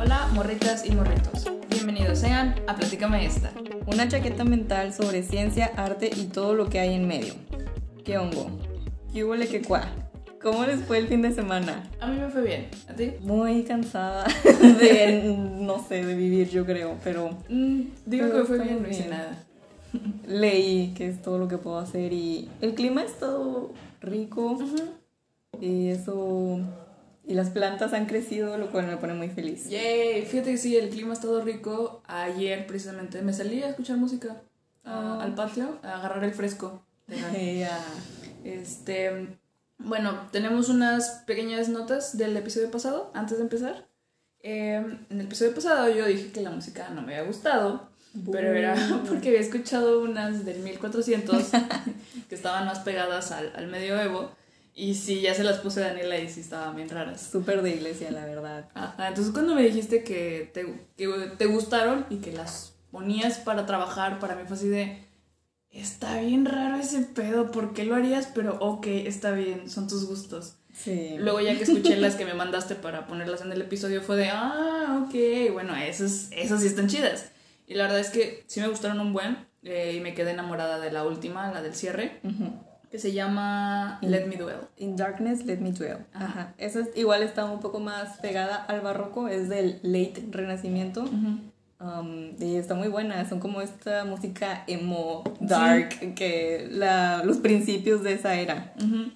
Hola, morritas y morritos. Bienvenidos sean a Platícame esta. Una chaqueta mental sobre ciencia, arte y todo lo que hay en medio. ¿Qué hongo? ¿Qué huele que cuá? ¿Cómo les fue el fin de semana? A mí me fue bien. ¿A ti? Muy cansada de, no sé, de vivir yo creo, pero Mm, digo Pero que fue bien, no hice bien. nada. leí que es todo lo que puedo hacer y el clima ha estado rico y eso... Y las plantas han crecido, lo cual me pone muy feliz. Yay, fíjate que sí, el clima ha estado rico. Ayer precisamente me salí a escuchar música a- Ah. al patio, a agarrar el fresco. Eh, ah, Este, bueno, tenemos unas pequeñas notas del episodio pasado, antes de empezar. Eh, en el episodio pasado yo dije que la música no me había gustado, pero era porque había escuchado unas del 1400 que estaban más pegadas al, al medioevo. Y sí, ya se las puse a Daniela y sí estaban bien raras. Súper de iglesia, la verdad. Ajá, entonces cuando me dijiste que te, que te gustaron y que las ponías para trabajar, para mí fue así de, está bien raro ese pedo, ¿por qué lo harías? Pero ok, está bien, son tus gustos. Sí. Luego ya que escuché las que me mandaste para ponerlas en el episodio fue de, ah, ok, bueno, esas, esas sí están chidas. Y la verdad es que sí me gustaron un buen eh, y me quedé enamorada de la última, la del cierre, Ujú. Que se llama Let Me Dwell. In Darkness, Let Me Dwell. Ajá. Ajá. Esa es, igual está un poco más pegada al barroco, es del late renacimiento. Um, y está muy buena, son como esta música emo, dark, que la, los principios de esa era. Ujú.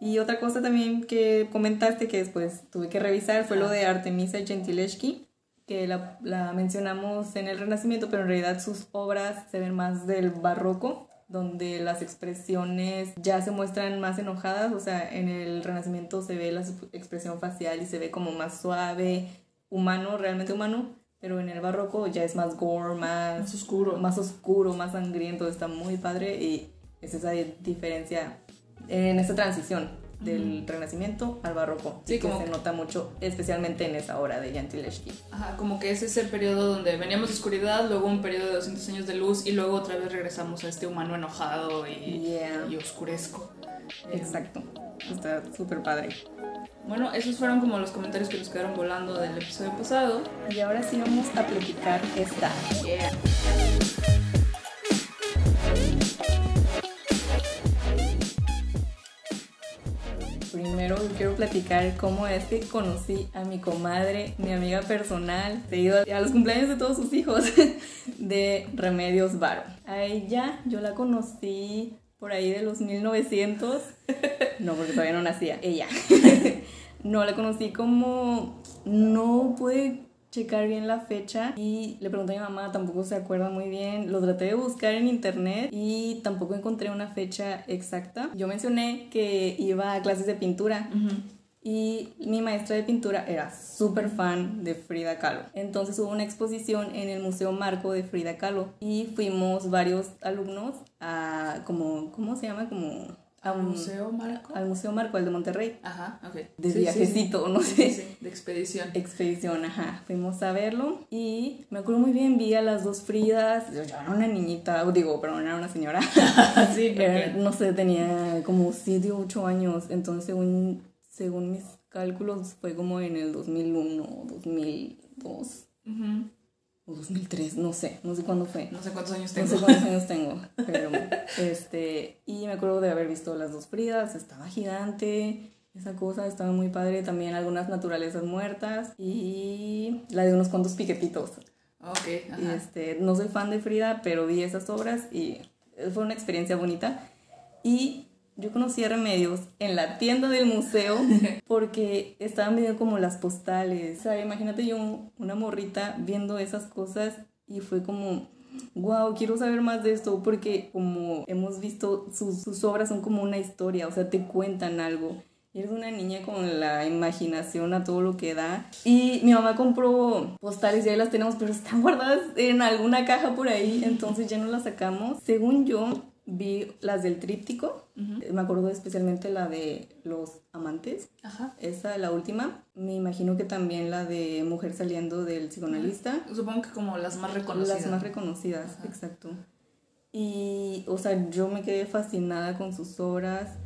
Y otra cosa también que comentaste que después tuve que revisar fue lo de Artemisa Gentileschi, que la, la mencionamos en el Renacimiento, pero en realidad sus obras se ven más del barroco, donde las expresiones ya se muestran más enojadas, o sea, en el Renacimiento se ve la expresión facial y se ve como más suave, humano, realmente humano, pero en el barroco ya es más gore, más Más oscuro. más oscuro, más sangriento, está muy padre y es esa diferencia en esta transición del renacimiento al barroco Sí, que como se que- nota mucho especialmente en esa obra de Gentileschi. Ajá, como que ese es el periodo donde veníamos de oscuridad, luego un periodo de 200 años de luz y luego otra vez regresamos a este humano enojado y, Yeah. y oscuresco. Eh, Exacto, está súper padre. Bueno, esos fueron como los comentarios que nos quedaron volando del episodio pasado. Y ahora sí vamos a platicar esta. Yeah. Primero quiero platicar cómo es que conocí a mi comadre, mi amiga personal, he ido a los cumpleaños de todos sus hijos, de Remedios Varo. A ella yo la conocí por ahí de los 1900, no porque todavía no nacía, ella. No, la conocí como, no pude checar bien la fecha y le pregunté a mi mamá, tampoco se acuerda muy bien, lo traté de buscar en internet y tampoco encontré una fecha exacta. Yo mencioné que iba a clases de pintura y mi maestra de pintura era súper fan de Frida Kahlo. Entonces hubo una exposición en el Museo Marco de Frida Kahlo y fuimos varios alumnos a como, ¿cómo se llama? Como a un- Museo Marco. al Museo Marco, al de Monterrey. Ajá, ok. De Sí, viajecito, sí. no sé. sí, de expedición. Expedición, ajá. Fuimos a verlo y me acuerdo muy bien, vi a las dos Fridas. Yo era una niñita, digo, perdón, era una señora. sí, Era- no sé, tenía como 7 o 8 años. Entonces, según, según mis cálculos, fue como en el 2001 o 2002 Ujú. O 2003, no sé, no sé cuándo fue. No sé cuántos años No tengo. sé cuántos años tengo, pero este, y me acuerdo de haber visto las dos Fridas, estaba gigante, esa cosa estaba muy padre, también algunas naturalezas muertas y la de unos cuantos piquetitos. Ok, Y ajá. este, no soy fan de Frida, pero vi esas obras y fue una experiencia bonita. Y yo conocí Remedios en la tienda del museo porque estaban viendo como las postales. O sea, imagínate yo, una morrita, viendo esas cosas y fue como, wow, quiero saber más de esto porque como hemos visto, sus, sus obras son como una historia, o sea, te cuentan algo. Y eres una niña con la imaginación a todo lo que da. Y mi mamá compró postales y ahí las tenemos, pero están guardadas en alguna caja por ahí, entonces ya no las sacamos. Según yo, vi las del tríptico. Me acuerdo especialmente la de los amantes. Ajá. Esa, la última. Me imagino que también la de mujer saliendo del psicoanalista. Supongo que como las más reconocidas. Las más reconocidas, exacto. Y, o sea, yo me quedé fascinada con sus obras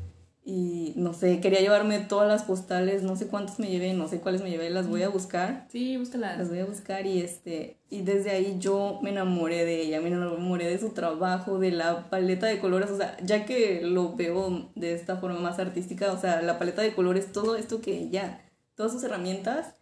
y no sé, quería llevarme todas las postales, no sé cuántas me llevé, no sé cuáles me llevé, las voy a buscar. Sí, búscalas. Las voy a buscar y este y desde ahí yo me enamoré de ella, me enamoré de su trabajo, de la paleta de colores, o sea, ya que lo veo de esta forma más artística, o sea, la paleta de colores, todo esto que ella, todas sus herramientas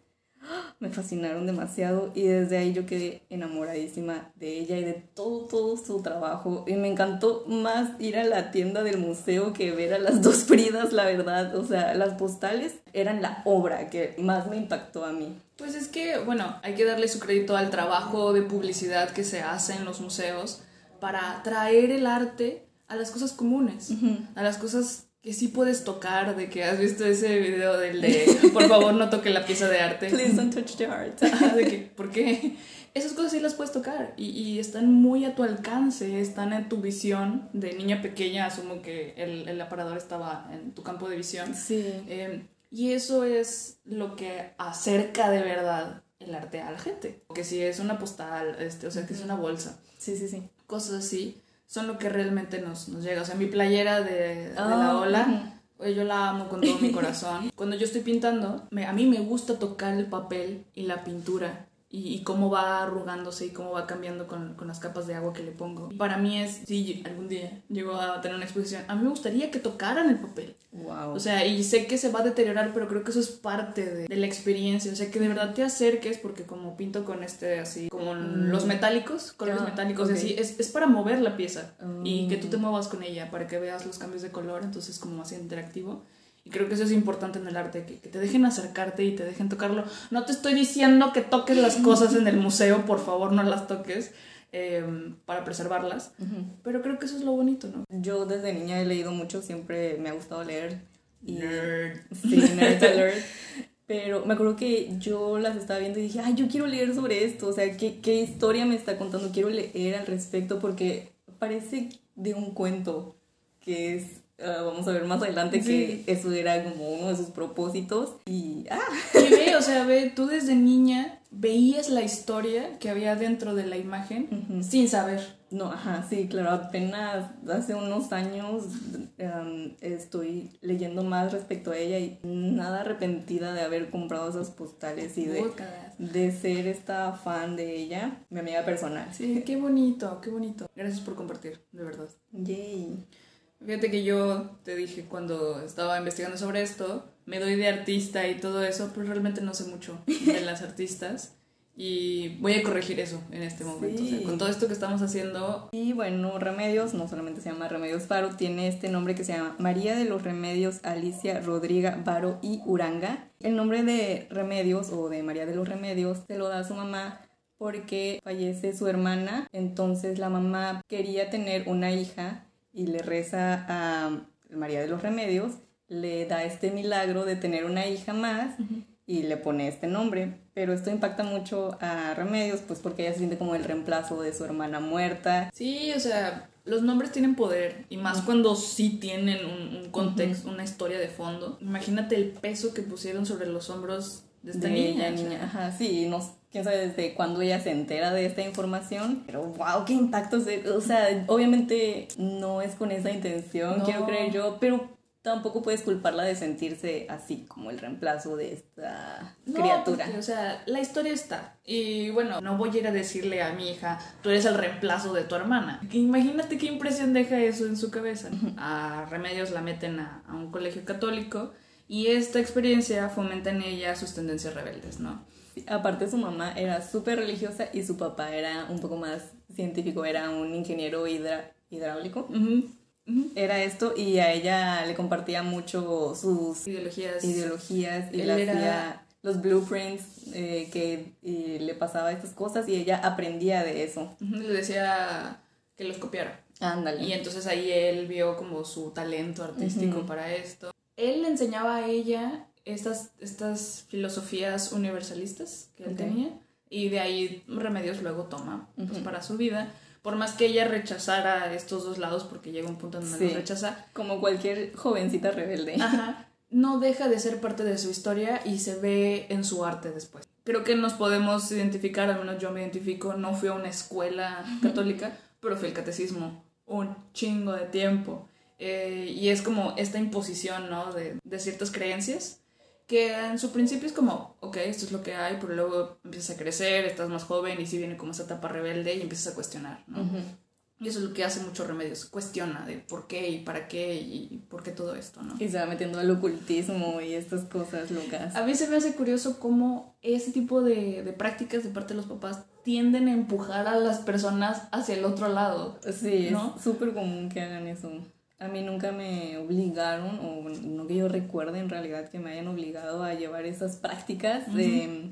me fascinaron demasiado y desde ahí yo quedé enamoradísima de ella y de todo, todo su trabajo. Y me encantó más ir a la tienda del museo que ver a las dos Fridas, la verdad. O sea, las postales eran la obra que más me impactó a mí. Pues es que, bueno, hay que darle su crédito al trabajo de publicidad que se hace en los museos para traer el arte a las cosas comunes, a las cosas que sí puedes tocar, de que has visto ese video del de por favor no toque la pieza de arte. Please don't touch the art. de que, ¿por qué? Esas cosas sí las puedes tocar y, y, están muy a tu alcance, están en tu visión de niña pequeña, asumo que el, el aparador estaba en tu campo de visión. Sí. Eh, y eso es lo que acerca de verdad el arte a la gente. Que si es una postal, este, o sea, que es una bolsa. Sí, sí, sí. Cosas así son lo que realmente nos, nos llega. O sea, mi playera de, de la Ah, ola, yo la amo con todo mi corazón. Cuando yo estoy pintando, me- a mí me gusta tocar el papel y la pintura. Y, y cómo va arrugándose y cómo va cambiando con, con las capas de agua que le pongo. Para mí es, si algún día llego a tener una exposición, a mí me gustaría que tocaran el papel. Wow. O sea, y sé que se va a deteriorar, pero creo que eso es parte de, de la experiencia. O sea, que de verdad te acerques, porque como pinto con este así, como los metálicos, colores Ah, metálicos así, es, es para mover la pieza y Mm. que tú te muevas con ella para que veas los cambios de color, entonces como más interactivo. Y creo que eso es importante en el arte, que, que te dejen acercarte y te dejen tocarlo. No te estoy diciendo que toques las cosas en el museo, por favor, no las toques eh, para preservarlas. Pero creo que eso es lo bonito, ¿no? Yo desde niña he leído mucho, siempre me ha gustado leer. Y, Nerd. Sí, nerd alert. Pero me acuerdo que yo las estaba viendo y dije, ay, yo quiero leer sobre esto, o sea, ¿qué, qué historia me está contando? Quiero leer al respecto porque parece de un cuento que es, ah, vamos a ver más adelante, Sí. que eso era como uno de sus propósitos. Y, ah, Y ve, o sea, ve, tú desde niña veías la historia que había dentro de la imagen sin saber. no, ajá, sí, claro, apenas hace unos años em, estoy leyendo más respecto a ella y nada arrepentida de haber comprado esas postales y de... De ser esta fan de ella, mi amiga personal. Sí, qué bonito, qué bonito. Gracias por compartir, de verdad. Yay. Fíjate que yo te dije cuando estaba investigando sobre esto, me doy de artista y todo eso, pero realmente no sé mucho de las artistas. Y voy a corregir eso en este momento. O sea, Sí. con todo esto que estamos haciendo, Y bueno, Remedios, no solamente se llama Remedios Varo, tiene este nombre que se llama María de los Remedios Alicia Rodriga Varo y Uranga. El nombre de Remedios o de María de los Remedios se lo da a su mamá porque fallece su hermana, entonces la mamá quería tener una hija y le reza a María de los Remedios, le da este milagro de tener una hija más y le pone este nombre. Pero esto impacta mucho a Remedios, pues porque ella se siente como el reemplazo de su hermana muerta. Sí, o sea, los nombres tienen poder y más cuando sí tienen un, un contexto, una historia de fondo. Imagínate el peso que pusieron sobre los hombros de esta de niña. ella, o sea. niña. Ajá, sí, no, quién sabe desde cuándo ella se entera de esta información. Pero wow, qué impacto. se- o sea, obviamente no es con esa intención, No. quiero creer yo, pero tampoco puedes culparla de sentirse así como el reemplazo de esta No, criatura. porque, o sea, la historia está. Y bueno, no voy a ir a decirle a mi hija, tú eres el reemplazo de tu hermana. Imagínate qué impresión deja eso en su cabeza. A Remedios la meten a, a un colegio católico y esta experiencia fomenta en ella sus tendencias rebeldes, ¿no? Aparte su mamá era súper religiosa y su papá era un poco más científico, era un ingeniero hidra- hidráulico. Era esto y a ella le compartía mucho sus Ideologías. ideologías y Él le era- hacía los blueprints eh, que y le pasaba estas cosas y ella aprendía de eso. Le decía que los copiara. Ándale. Y entonces ahí él vio como su talento artístico para esto. Él le enseñaba a ella estas, estas filosofías universalistas que él Ok. tenía y de ahí Remedios luego toma pues, Ujú. para su vida. Por más que ella rechazara estos dos lados, porque llega un punto en donde Sí. los rechaza, Como cualquier jovencita rebelde. ajá, no deja de ser parte de su historia y se ve en su arte después. Creo que nos podemos identificar, al menos yo me identifico, no fui a una escuela católica, pero fui al catecismo un chingo de tiempo. eh, y es como esta imposición, ¿no? De, de ciertas creencias que en su principio es como, ok, esto es lo que hay, pero luego empiezas a crecer, estás más joven y sí viene como esa etapa rebelde y empiezas a cuestionar, ¿no? Y eso es lo que hace muchos remedios, cuestiona de por qué y para qué y por qué todo esto, ¿no? Y se va metiendo al ocultismo y estas cosas locas. A mí se me hace curioso cómo ese tipo de, de prácticas de parte de los papás tienden a empujar a las personas hacia el otro lado. Sí, ¿no? es súper común que hagan eso. A mí nunca me obligaron, o no que yo recuerde en realidad que me hayan obligado a llevar esas prácticas de...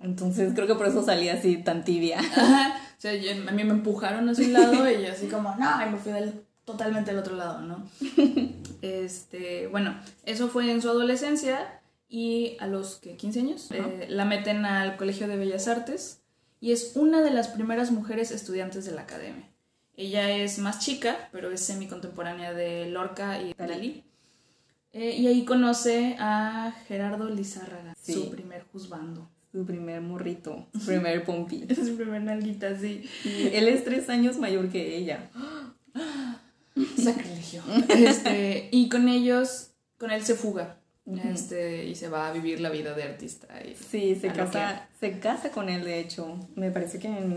Entonces creo que por eso salí así tan tibia. Ajá. O sea, yo- a mí me empujaron hacia un lado y yo así como, no, y me fui del, totalmente al otro lado, ¿no? Este, bueno, eso fue en su adolescencia y a los que 15 años eh, la meten al Colegio de Bellas Artes y es una de las primeras mujeres estudiantes de la academia. Ella es más chica, pero es semi-contemporánea de Lorca y Dalí. Eh, y ahí conoce a Gerardo Lizárraga, Sí. su primer juzgando. Su primer morrito, su primer pompi. su primer nalguita, sí. Y él es tres años mayor que ella. Sacrilegio. Este, y con ellos, con él se fuga. Este, y se va a vivir la vida de artista. Y, Sí, se casa, se casa con él, de hecho. Me parece que en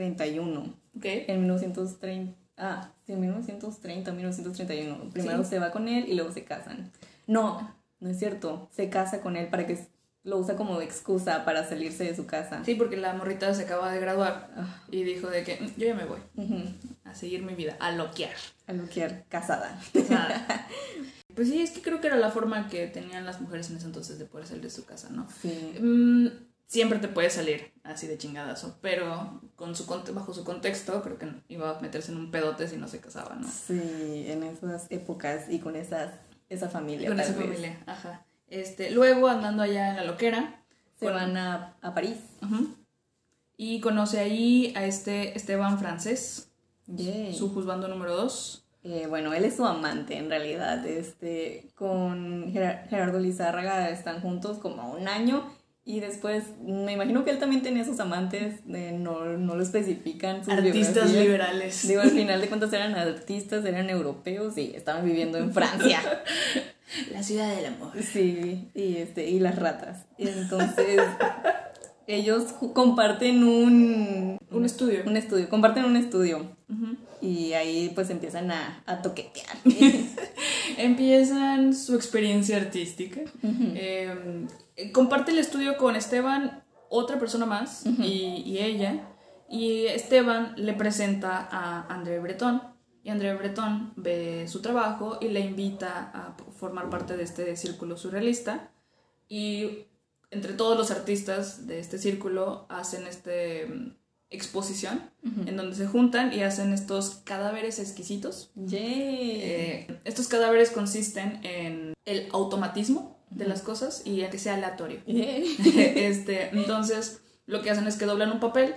1931. ¿Ok? En 1930. Ah, sí, en 1930, 1931. Primero Sí. se va con él y luego se casan. No, no es cierto. Se casa con él para que lo usa como excusa para salirse de su casa. Sí, porque la morrita se acaba de graduar Ah, y dijo de que "Mm, yo ya me voy a seguir mi vida, a loquear. A Luquiar, casada. Sea, pues sí, es que creo que era la forma que tenían las mujeres en ese entonces de poder salir de su casa, ¿no? Sí. Mm, siempre te puede salir así de chingadazo, pero con su bajo su contexto creo que iba a meterse en un pedote si no se casaba, ¿no? Sí, en esas épocas y con esas, esa familia. Con tal esa vez. familia, ajá. Este, luego andando allá en la loquera, Se con- van a, a París. Y conoce ahí a este Esteban francés, su juzgando número 2. Eh, bueno, él es su amante en realidad. Este, con Gerar- Gerardo Lizárraga están juntos como un año y después me imagino que él también tenía sus amantes, eh, no, no lo especifican. sus Artistas liberales. Digo, al final de cuentas eran artistas, eran europeos y estaban viviendo en Francia. La ciudad del amor. Sí, y, este, y las ratas. Y entonces ellos comparten un, Un estudio. un estudio, comparten un estudio y ahí pues empiezan a, a toquetear. Empiezan su experiencia artística. Eh, comparte el estudio con Esteban, otra persona más, y, y ella. Y Esteban le presenta a André Breton. Y André Breton ve su trabajo y le invita a formar parte de este círculo surrealista. Y entre todos los artistas de este círculo hacen este mm, exposición en donde se juntan y hacen estos cadáveres exquisitos eh, estos cadáveres consisten en el automatismo de las cosas y a que sea aleatorio. Este, entonces, lo que hacen es que doblan un papel,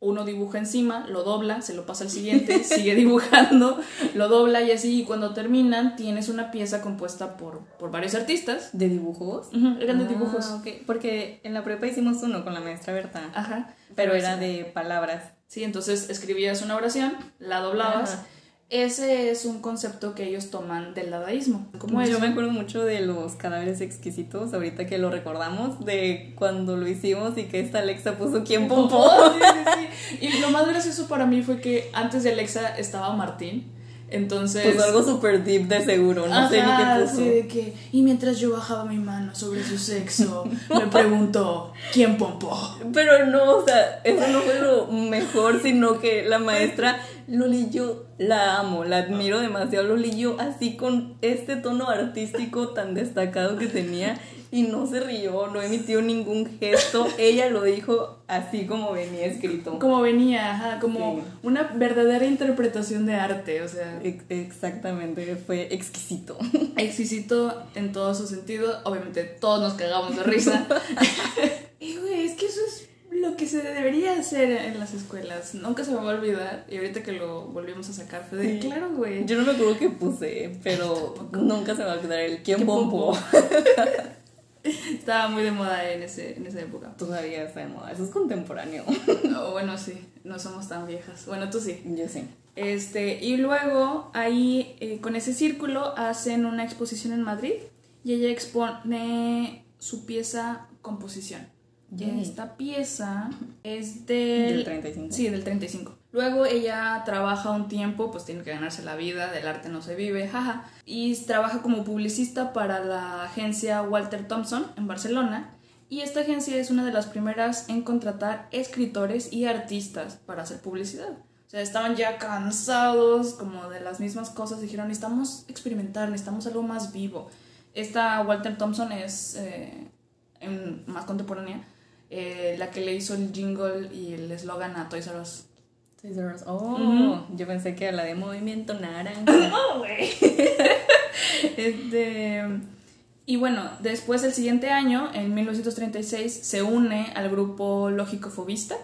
uno dibuja encima, lo dobla, se lo pasa al siguiente, sigue dibujando, lo dobla y así, y cuando terminan, tienes una pieza compuesta por, por varios artistas. ¿De dibujos? Ujú, eran de Ah, dibujos. Porque en la prepa hicimos uno con la maestra Berta, Ajá. pero era sí. de palabras. Sí, entonces escribías una oración, la doblabas. Ajá. Ese es un concepto que ellos toman del dadaísmo. Como Yo me acuerdo mucho de los cadáveres exquisitos, ahorita que lo recordamos, de cuando lo hicimos y que esta Alexa puso quién pompó. Sí, sí, sí. Y lo más gracioso para mí fue que antes de Alexa estaba Martín. Entonces. Puso algo super deep de seguro, no sé ni qué puso. sí, de que. Y mientras yo bajaba mi mano sobre su sexo, me preguntó: ¿quién pompó? Pero no, o sea, eso no fue lo mejor, sino que la maestra Loli yo la amo, la admiro demasiado. Loli yo así con este tono artístico tan destacado que tenía y no se rió, no emitió ningún gesto. Ella lo dijo así como venía escrito. Como venía, ajá, como Sí. una verdadera interpretación de arte, o sea, Ex- Exactamente, fue exquisito. exquisito en todo su sentido. Obviamente todos nos cagamos de risa. y güey, es que eso es lo que se debería hacer en las escuelas. Nunca se me va a olvidar. Y ahorita que lo volvimos a sacar fue de, Sí. claro, güey. Yo no me acuerdo qué puse, pero nunca se me va a olvidar el quién ¿Quién pompó. pompó? Estaba muy de moda en, ese, en esa época. Todavía está de moda, eso es contemporáneo. O bueno, sí, no somos tan viejas. Bueno, tú sí. Yo sí. Este, y luego ahí eh, con ese círculo hacen una exposición en Madrid y ella expone su pieza Composición. Yay. Esta pieza es del... Del 35. Sí, del 35. Luego ella trabaja un tiempo, pues tiene que ganarse la vida, del arte no se vive, jaja. Y trabaja como publicista para la agencia Walter Thompson en Barcelona. Y esta agencia es una de las primeras en contratar escritores y artistas para hacer publicidad. O sea, estaban ya cansados como de las mismas cosas. Dijeron, necesitamos experimentar, necesitamos algo más vivo. Esta Walter Thompson es eh, más contemporánea, eh, la que le hizo el jingle y el eslogan a Toys R. Oh, yo pensé que era la de Movimiento Naranja. No, güey. este. Y bueno, después el siguiente año, en 1936, se une al grupo lógico-fobista.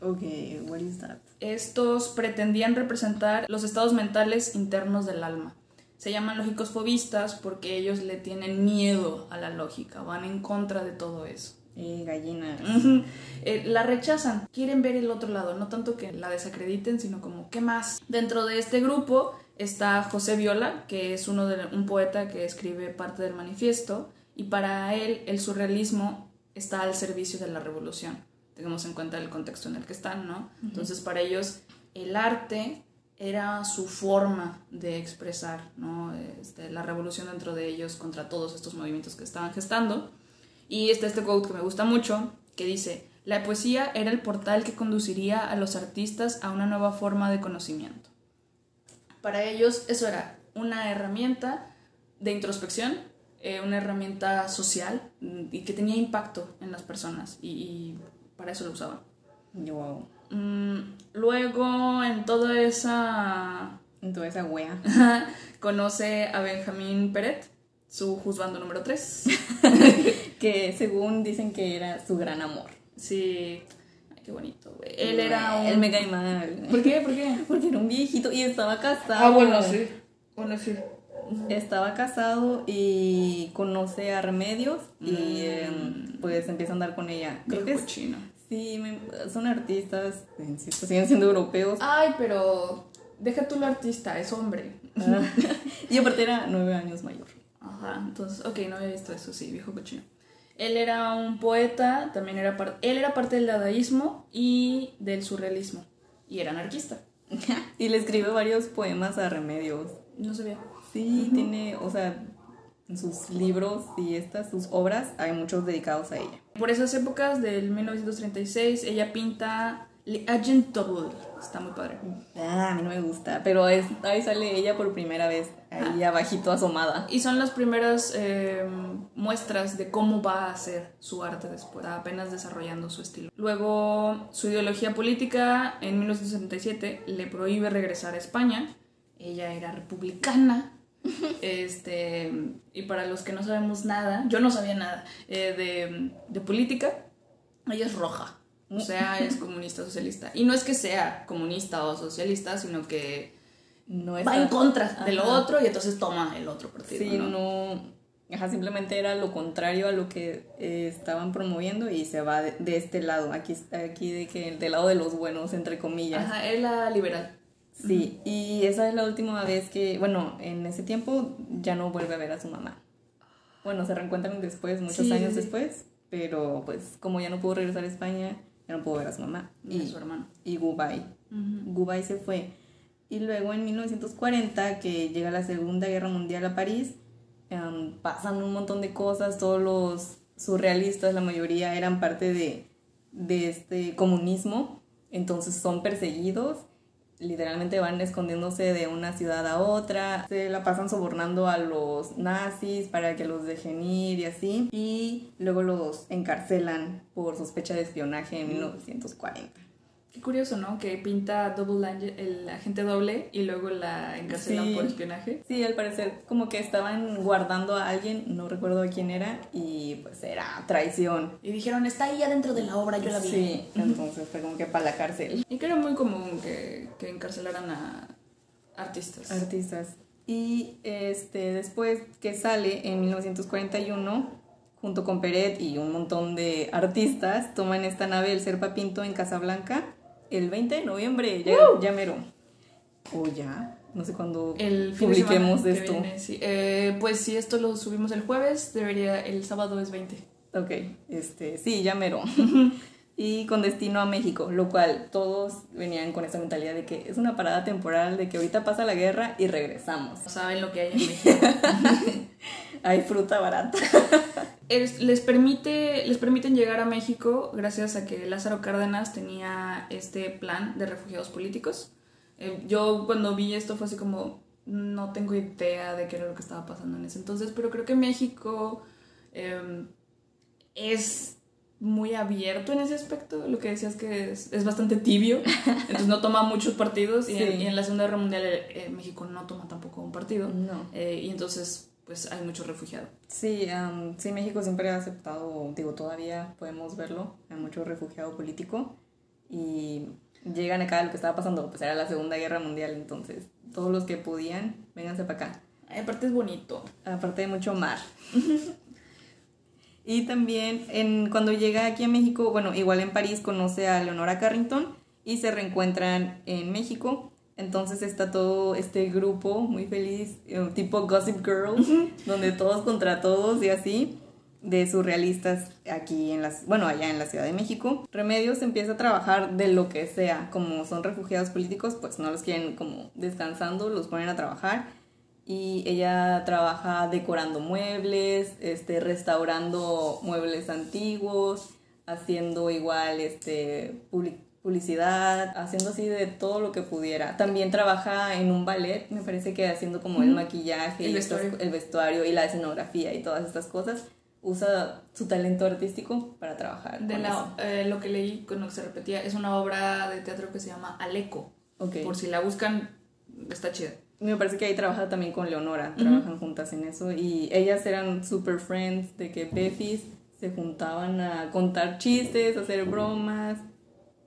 ok, what is that? Estos pretendían representar los estados mentales internos del alma. Se llaman lógicos fobistas porque ellos le tienen miedo a la lógica, van en contra de todo eso. Eh, gallina. Eh, la rechazan, quieren ver el otro lado, no tanto que la desacrediten, sino como, ¿qué más? Dentro de este grupo está José Viola, que es uno de, un poeta que escribe parte del manifiesto, y para él el surrealismo está al servicio de la revolución. Tengamos en cuenta el contexto en el que están, ¿no? Entonces, para ellos, el arte era su forma de expresar ¿no? Este, la revolución dentro de ellos contra todos estos movimientos que estaban gestando. Y está este quote que me gusta mucho, que dice, la poesía era el portal que conduciría a los artistas a una nueva forma de conocimiento. Para ellos eso era una herramienta de introspección, eh, una herramienta social mm, y que tenía impacto en las personas y, y para eso lo usaban. Wow. Mm, luego en toda esa En toda esa wea. conoce a Benjamín Peret, su juzgando número 3. que según dicen que era su gran amor. Sí, Ay, qué bonito, güey. Él era un... Él me cae mal. ¿Por qué? ¿Por qué? Porque era un viejito y estaba casado. Ah, bueno, sí. Bueno, sí. Estaba casado y conoce a Remedios y Mm. em, pues empieza a andar con ella. Creo que es- cochino. sí, me- son artistas, insisto, siguen siendo europeos. Ay, pero deja tú lo artista, es hombre. Ah, y aparte era nueve años mayor. Ajá, entonces, ok, no había visto eso, sí, viejo cochino. Él era un poeta, también era parte, él era parte del dadaísmo y del surrealismo. Y era anarquista. y le escribe varios poemas a Remedios. No sabía. Sí, tiene, o sea, en sus libros y estas, sus obras, hay muchos dedicados a ella. Por esas épocas del 1936, ella pinta Le Agent Double. Está muy padre. Ah, a mí no me gusta, pero es, ahí sale ella por primera vez, ahí abajito asomada. Y son las primeras eh, muestras de cómo va a hacer su arte después, apenas desarrollando su estilo. Luego, su ideología política en 1977 le prohíbe regresar a España. Ella era republicana. Este, y para los que no sabemos nada, yo no sabía nada eh, de, de política, ella es roja. O sea, es comunista socialista. Y no es que sea comunista o socialista, sino que No va en contra de lo otro y entonces toma el otro partido. Sí, ¿no? no. Ajá, simplemente era lo contrario a lo que eh, estaban promoviendo y se va de, de este lado, aquí, aquí de que, del lado de los buenos, entre comillas. Ajá, es la liberal. Sí, y esa es la última vez que, bueno, en ese tiempo ya no vuelve a ver a su mamá. Bueno, se reencuentran después, muchos Sí, años sí. después, pero pues como ya no pudo regresar a España, ya no pudo ver a su mamá. Y Y, su hermano. y Gubay. Gubay se fue. Y luego en 1940, que llega la Segunda Guerra Mundial a París, em, pasan un montón de cosas, todos los surrealistas, la mayoría eran parte de, de este comunismo, entonces son perseguidos, literalmente van escondiéndose de una ciudad a otra, se la pasan sobornando a los nazis para que los dejen ir y así, y luego los encarcelan por sospecha de espionaje en 1940. Qué curioso, ¿no? Que pinta double Angel- el agente doble y luego la encarcelan Sí. por espionaje. Sí, al parecer como que estaban guardando a alguien, no recuerdo a quién era, y pues era traición. Y dijeron, está ahí adentro de la obra, yo la vi. Sí, entonces fue como que para la cárcel. Y que era muy común que, que encarcelaran a artistas. Artistas. Y este después que sale en 1941, junto con Peret y un montón de artistas, toman esta nave, el Serpa Pinto, en Casablanca, el 20 de noviembre, ya, ya mero. O ya, no sé cuándo El de publiquemos que esto. viene, sí. Eh, pues si esto lo subimos el jueves, debería, el sábado es 20. Ok, este, sí, ya mero. y con destino a México, lo cual todos venían con esa mentalidad de que es una parada temporal, de que ahorita pasa la guerra y regresamos. Saben lo que hay en México. Hay fruta barata. Es- les, permite, les permiten llegar a México gracias a que Lázaro Cárdenas tenía este plan de refugiados políticos. Eh, yo cuando vi esto fue así como, no tengo idea de qué era lo que estaba pasando en ese entonces, pero creo que México eh, es muy abierto en ese aspecto, lo que decías que es, es bastante tibio, entonces no toma muchos partidos y, en, Sí. y en la Segunda Guerra Mundial eh, México no toma tampoco un partido No. eh, y entonces pues hay mucho refugiado. Sí, am, sí, México siempre ha aceptado, digo, todavía podemos verlo, hay mucho refugiado político y llegan acá, lo que estaba pasando, pues era la Segunda Guerra Mundial, entonces todos los que podían, vénganse para acá. Aparte es bonito. aparte de mucho mar. y también en, cuando llega aquí a México, bueno, igual en París conoce a Leonora Carrington y se reencuentran en México. Entonces está todo este grupo muy feliz, eh, tipo Gossip Girl, donde todos contra todos y así, de surrealistas aquí en las, bueno, allá en la Ciudad de México. Remedios empieza a trabajar de lo que sea, como son refugiados políticos, pues no los quieren como descansando, los ponen a trabajar y ella trabaja decorando muebles, este, restaurando muebles antiguos, haciendo igual este, publi- publicidad, haciendo así de todo lo que pudiera. También trabaja en un ballet, me parece que haciendo como el maquillaje, El y estas- vestuario. el vestuario y la escenografía y todas estas cosas. Usa su talento artístico para trabajar. De la, eh, lo que leí con lo que se repetía es una obra de teatro que se llama Aleco. eso. Ok. Por si la buscan, está chida. Me parece que ahí trabaja también con Leonora, trabajan juntas en eso y ellas eran super friends de que Befis se juntaban a contar chistes, a hacer bromas.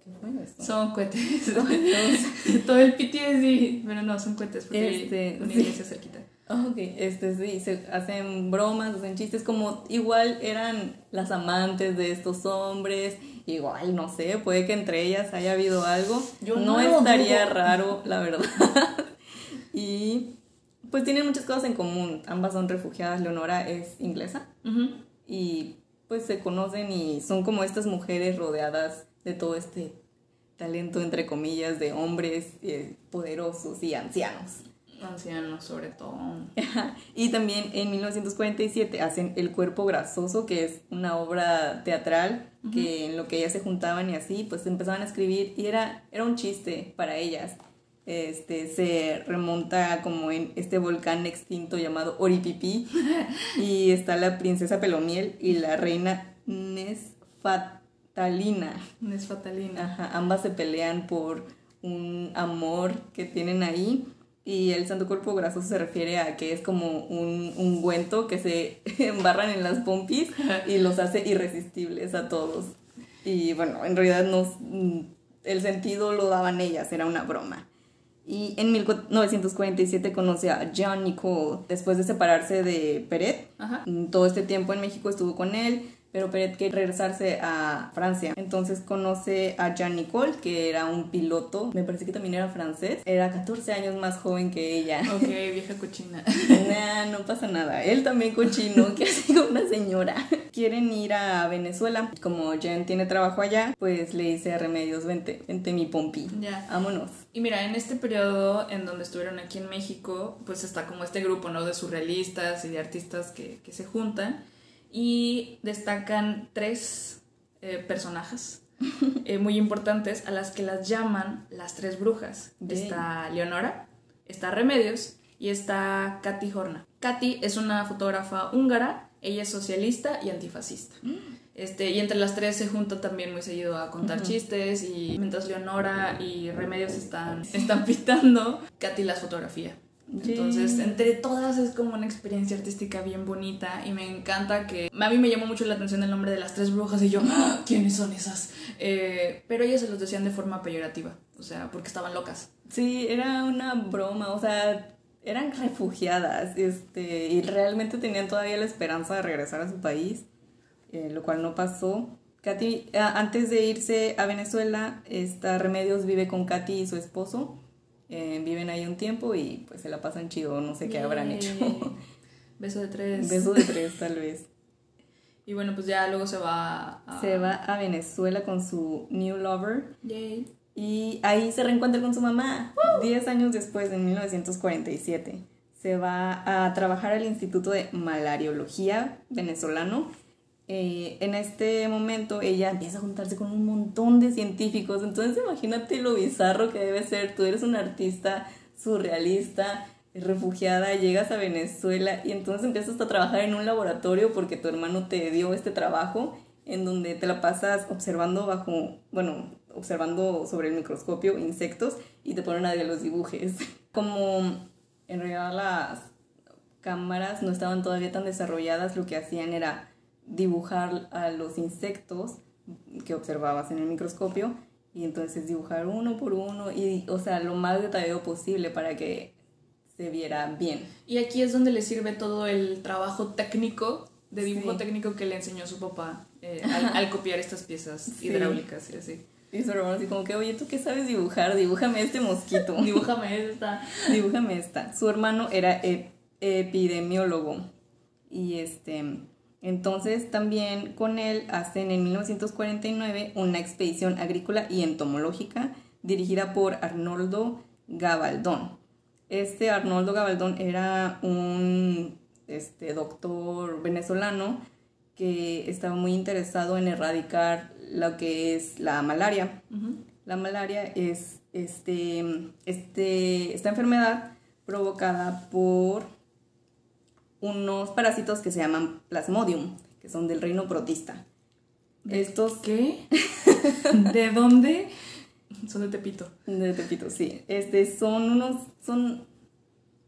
¿Qué fue eso? Son cohetes. Todo el PTSD. Pero no, son cohetes porque Este, una sí. iglesia cerquita. Ah, Ok, este sí, se hacen bromas, hacen chistes como igual eran las amantes de estos hombres, igual no sé, puede que entre ellas haya habido algo, Yo no, no estaría dudo. raro, la verdad. y pues tienen muchas cosas en común, ambas son refugiadas, Leonora es inglesa Ujú. y pues se conocen y son como estas mujeres rodeadas de todo este talento entre comillas de hombres eh, poderosos y ancianos. Ancianos, sobre todo. Y también en 1947 hacen El cuerpo grasoso, que es una obra teatral que en lo que ellas se juntaban y así, pues empezaban a escribir y era, era un chiste para ellas. Este, se remonta como en este volcán extinto llamado Oripipi y está la princesa Pelomiel y la reina Nesfatalina. Es fatalina. Ajá, ambas se pelean por un amor que tienen ahí. Y el santo cuerpo grasoso se refiere a que es como un ungüento que se embarran en las pompis y los hace irresistibles a todos. Y bueno, en realidad no, el sentido lo daban ellas, era una broma. Y en 1947 conoce a John Nicole después de separarse de Peret. Ajá. Todo este tiempo en México estuvo con él, pero Peret quiere regresarse a Francia. Entonces conoce a Jean Nicole, que era un piloto, me parece que también era francés. Era 14 años más joven que ella. Ok, vieja cochina. Nah, no pasa nada. Él también cochino, que así como una señora. Quieren ir a Venezuela. Como Jen tiene trabajo allá, pues le dice a Remedios, vente, vente mi pompi. Ya. Vámonos. Y mira, en este periodo en donde estuvieron aquí en México, pues está como este grupo, ¿no? De surrealistas y de artistas que, que se juntan y destacan tres eh, personajes eh, muy importantes a las que las llaman las tres brujas. Bien. Está Leonora, está Remedios y está Katy Horna. Katy es una fotógrafa húngara, ella es socialista y antifascista. Este, y entre las tres se junta también muy seguido a contar chistes y mientras Leonora y Remedios están, están pintando, Katy las fotografía. Entonces, entre todas es como una experiencia artística bien bonita y me encanta que a mí me llamó mucho la atención el nombre de las tres brujas y yo, "Ah, ¿quiénes son esas? Eh, pero ellas se los decían de forma peyorativa, o sea, porque estaban locas. Sí, era una broma, o sea, eran refugiadas, este, y realmente tenían todavía la esperanza de regresar a su país, eh, lo cual no pasó. Katy, antes de irse a Venezuela, esta Remedios vive con Katy y su esposo, Eh, viven ahí un tiempo y pues se la pasan chido, no sé qué habrán hecho. Beso de tres. Beso de tres, tal vez. Y bueno, pues ya luego se va a... Se va a Venezuela con su new lover. Yay. Y ahí se reencuentra con su mamá, 10 años después, en 1947. Se va a trabajar al Instituto de Malariología venezolano. Eh, en este momento ella empieza a juntarse con un montón de científicos. Entonces imagínate lo bizarro que debe ser. Tú eres un artista surrealista, refugiada, llegas a Venezuela y entonces empiezas a trabajar en un laboratorio porque tu hermano te dio este trabajo en donde te la pasas observando bajo, bueno, observando sobre el microscopio insectos y te ponen a ver los dibujes. Como en realidad las cámaras no estaban todavía tan desarrolladas, lo que hacían era dibujar a los insectos que observabas en el microscopio y entonces dibujar uno por uno y, o sea, lo más detallado posible para que se viera bien. Y aquí es donde le sirve todo el trabajo técnico, de dibujo Sí. técnico que le enseñó su papá eh, al, al copiar estas piezas Sí. hidráulicas y así. Y su hermano así como que, oye, ¿tú qué sabes dibujar? Dibújame este mosquito. Dibújame esta. Dibújame esta. Su hermano era ep- epidemiólogo. Y este. Entonces también con él hacen en 1949 una expedición agrícola y entomológica dirigida por Arnoldo Gabaldón. Este Arnoldo Gabaldón era un este, doctor venezolano que estaba muy interesado en erradicar lo que es la malaria. La malaria es este, este, esta enfermedad provocada por unos parásitos que se llaman plasmodium, que son del reino protista. Estos ¿Qué? ¿De dónde? Son de Tepito. de Tepito, sí. Este son unos son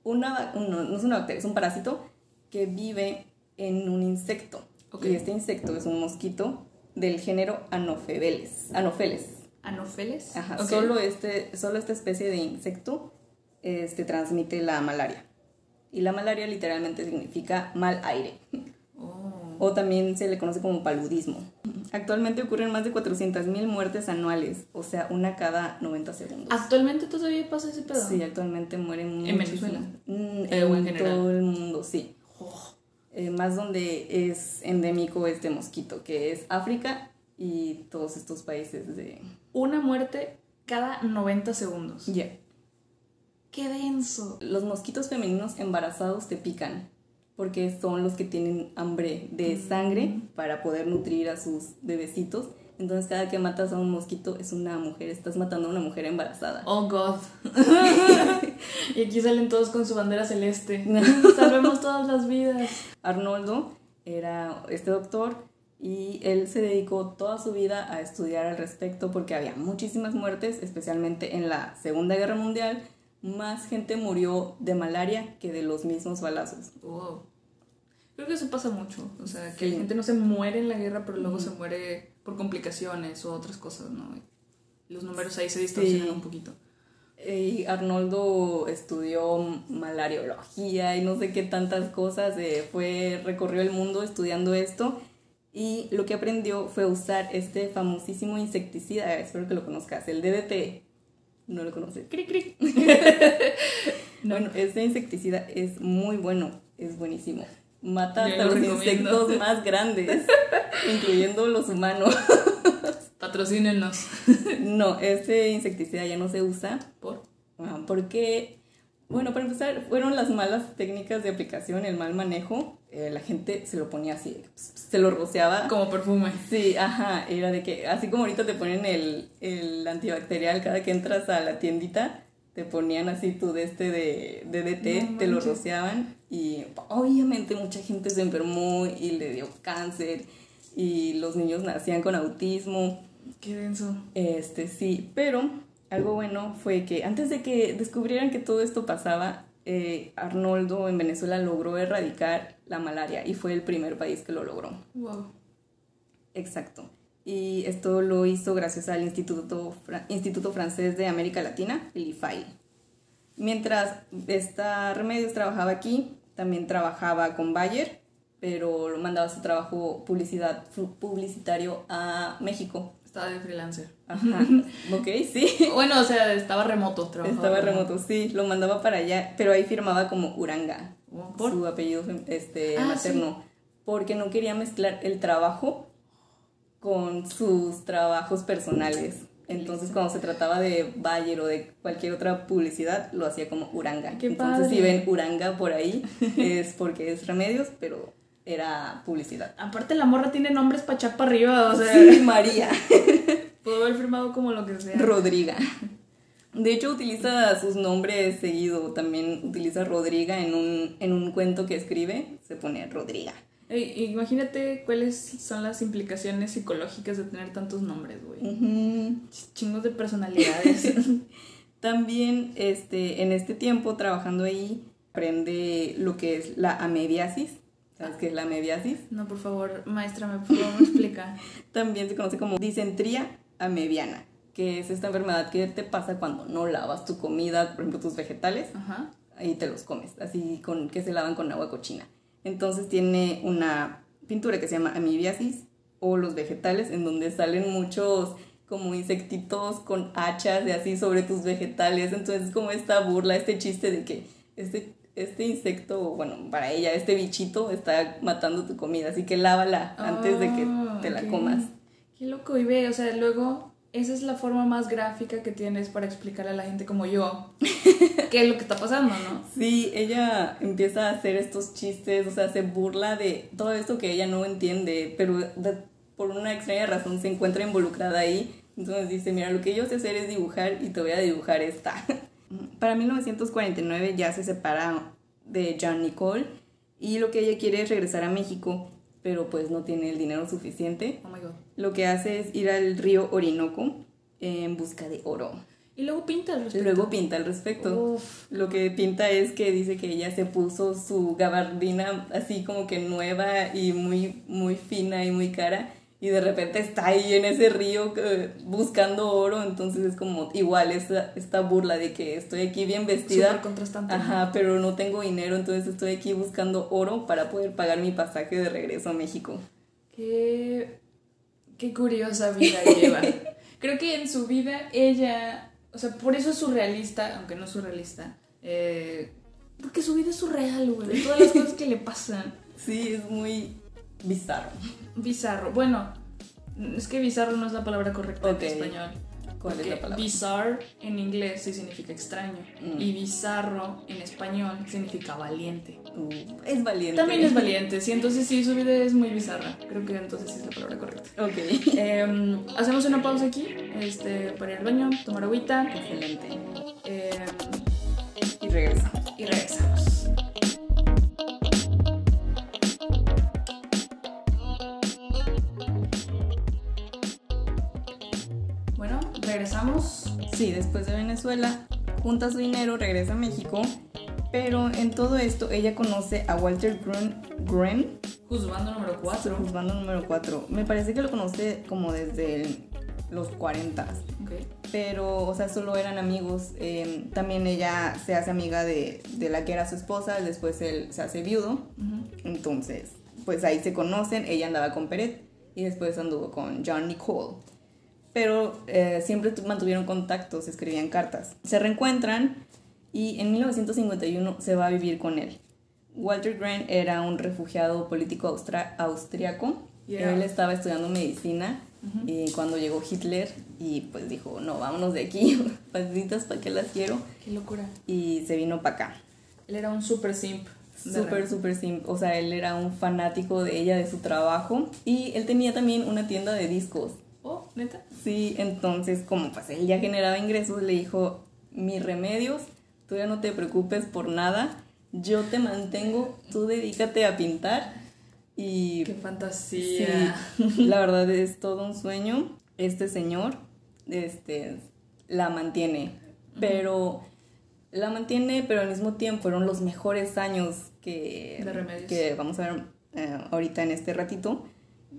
una uno- no es una bacteria, es un parásito que vive en un insecto. Y este insecto es un mosquito del género Anopheles. Anopheles. ¿Anofeles? Ajá, solo, este, solo esta especie de insecto este, transmite la malaria. Y la malaria literalmente significa mal aire. Oh. O también se le conoce como paludismo. Actualmente ocurren más de 400.000 muertes anuales, o sea, una cada 90 segundos. ¿Actualmente todavía pasa ese pedo? Sí, actualmente mueren ¿En. Venezuela? Mm, en en general. todo el mundo, sí. Oh. Eh, más donde es endémico este mosquito, que es África y todos estos países de... Una muerte cada 90 segundos. Yeah. ¡Qué denso! Los mosquitos femeninos embarazados te pican porque son los que tienen hambre de sangre para poder nutrir a sus bebecitos. Entonces cada que matas a un mosquito es una mujer, estás matando a una mujer embarazada. Oh God. y aquí salen todos con su bandera celeste. Salvemos todas las vidas. Arnoldo era este doctor y él se dedicó toda su vida a estudiar al respecto porque había muchísimas muertes, especialmente en la Segunda Guerra Mundial. Más gente murió de malaria que de los mismos balazos. Wow. Creo que eso pasa mucho. O sea, que Sí. la gente no se muere en la guerra, pero luego se muere por complicaciones o otras cosas, ¿no? Los números ahí se distorsionan Sí. un poquito. Y Arnoldo estudió malariología y no sé qué tantas cosas, eh, fue, recorrió el mundo estudiando esto y lo que aprendió fue usar este famosísimo insecticida, espero que lo conozcas, el DDT. No lo conoces. Cric, cric. Bueno, este insecticida es muy bueno, es buenísimo. Mata hasta lo los recomiendo. insectos más grandes, incluyendo los humanos. Patrocínenos. No, este insecticida ya no se usa ¿Por? Ah, Porque, bueno, para empezar, fueron las malas técnicas de aplicación, el mal manejo. Eh, la gente se lo ponía así, se lo rociaba. Como perfume. Sí, ajá, era de que, así como ahorita te ponen el, el antibacterial cada que entras a la tiendita, te ponían así tu de este de, de DT, No te lo rociaban y obviamente mucha gente se enfermó y le dio cáncer y los niños nacían con autismo. Qué denso. Este sí, pero algo bueno fue que antes de que descubrieran que todo esto pasaba, eh, Arnoldo en Venezuela logró erradicar la malaria y fue el primer país que lo logró. Wow. Exacto. Y esto lo hizo gracias al Instituto, Fra- Instituto Francés de América Latina, el IFAI. Mientras esta Remedios trabajaba aquí, también trabajaba con Bayer, pero lo mandaba su trabajo publicidad, publicitario a México. Estaba de freelancer. Ajá. ok, sí. Bueno, o sea, estaba remoto, trabajaba Estaba remoto, sí, lo mandaba para allá, pero ahí firmaba como Uranga, ¿Por? su apellido este, Ah, materno, porque no quería mezclar el trabajo con sus trabajos personales. Entonces, cuando se trataba de Bayer o de cualquier otra publicidad, lo hacía como Uranga. Entonces, si ven Uranga por ahí, es porque es remedios, pero era publicidad. Aparte, la morra tiene nombres para echar para arriba, o sea, Sí, María. puedo haber firmado como lo que sea. Rodriga. De hecho, utiliza sus nombres seguido. También utiliza Rodriga en un, en un cuento que escribe. Se pone Rodriga. Imagínate cuáles son las implicaciones psicológicas de tener tantos nombres, güey. Chingos de personalidades. También este, en este tiempo trabajando ahí aprende lo que es la amebiasis. ¿Sabes qué es la amebiasis? no, por favor, maestra, ¿me, por favor, me explica? También se conoce como disentría amebiana, que es esta enfermedad que te pasa cuando no lavas tu comida, por ejemplo tus vegetales. Ajá. ahí te los comes, así con que se lavan con agua cochina. Entonces tiene una pintura que se llama amibiasis o los vegetales en donde salen muchos como insectitos con hachas y así sobre tus vegetales. Entonces es como esta burla, este chiste de que este, este insecto, bueno, para ella, este bichito está matando tu comida, así que lávala antes de que Ah, te la ok. comas. Qué loco, y ve, o sea, luego, esa es la forma más gráfica que tienes para explicarle a la gente como yo qué es lo que está pasando, ¿no? Sí, ella empieza a hacer estos chistes, o sea, se burla de todo esto que ella no entiende, pero de- por una extraña razón se encuentra involucrada ahí. Entonces dice, mira, lo que yo sé hacer es dibujar y te voy a dibujar esta. Para 1949 ya se separa de John Nicole y lo que ella quiere es regresar a México, pero pues no tiene el dinero suficiente. Oh my god. Lo que hace es ir al río Orinoco en busca de oro. Y luego pinta al respecto. luego pinta al respecto. Uf. Lo que pinta es que dice que ella se puso su gabardina así como que nueva y muy, muy fina y muy cara. Y de repente está ahí en ese río eh, buscando oro. Entonces es como igual esta, esta burla de que estoy aquí bien vestida. Súper contrastante. ¿no? Ajá, pero no tengo dinero. Entonces estoy aquí buscando oro para poder pagar mi pasaje de regreso a México. Qué, qué curiosa vida lleva. Creo que en su vida ella, o sea, por eso es surrealista, aunque no es surrealista, eh, porque su vida es surreal, güey, todas las cosas que le pasan. Sí, es muy bizarro. Bizarro. Bueno, es que bizarro no es la palabra correcta en español. ¿Cuál es la palabra? Bizarre en inglés sí significa extraño. Mm. Y bizarro en español significa valiente. Uh, es valiente. También es valiente, sí, entonces sí, su vida es muy bizarra. Creo que entonces sí es la palabra correcta. Ok. Em, hacemos una pausa aquí este, para ir al baño, tomar agüita Excelente. em, Y regresamos. y regresamos. Regresamos. Sí, después de Venezuela, junta su dinero, regresa a México, pero en todo esto ella conoce a Walter Grun, Gren, Juzgando número 4. juzgando número 4. Me parece que lo conoce como desde el- los 40, Ok. pero, o sea, solo eran amigos. Eh, también ella se hace amiga de, de la que era su esposa, después él se hace viudo, Ujú. entonces, pues ahí se conocen, ella andaba con Peret y después anduvo con John Nicole. Pero eh, siempre tu- mantuvieron contacto, se escribían cartas. Se reencuentran y en 1951 se va a vivir con él. Walter Grant era un refugiado político austriaco. Yeah. Él estaba estudiando medicina y cuando llegó Hitler y pues dijo, no, vámonos de aquí, patitas, ¿para qué las quiero? Qué locura. Y se vino para acá. Él era un super simp. Súper, súper simple. O sea, él era un fanático de ella, de su trabajo. Y él tenía también una tienda de discos. Neta. Sí, entonces, como pues él ya generaba ingresos, le dijo: Mis remedios, tú ya no te preocupes por nada. Yo te mantengo, tú dedícate a pintar. Y Qué fantasía. Sí, la verdad es todo un sueño. Este señor este, la mantiene, pero la mantiene, pero al mismo tiempo fueron los mejores años que, De Remedios. que vamos a ver eh, ahorita en este ratito,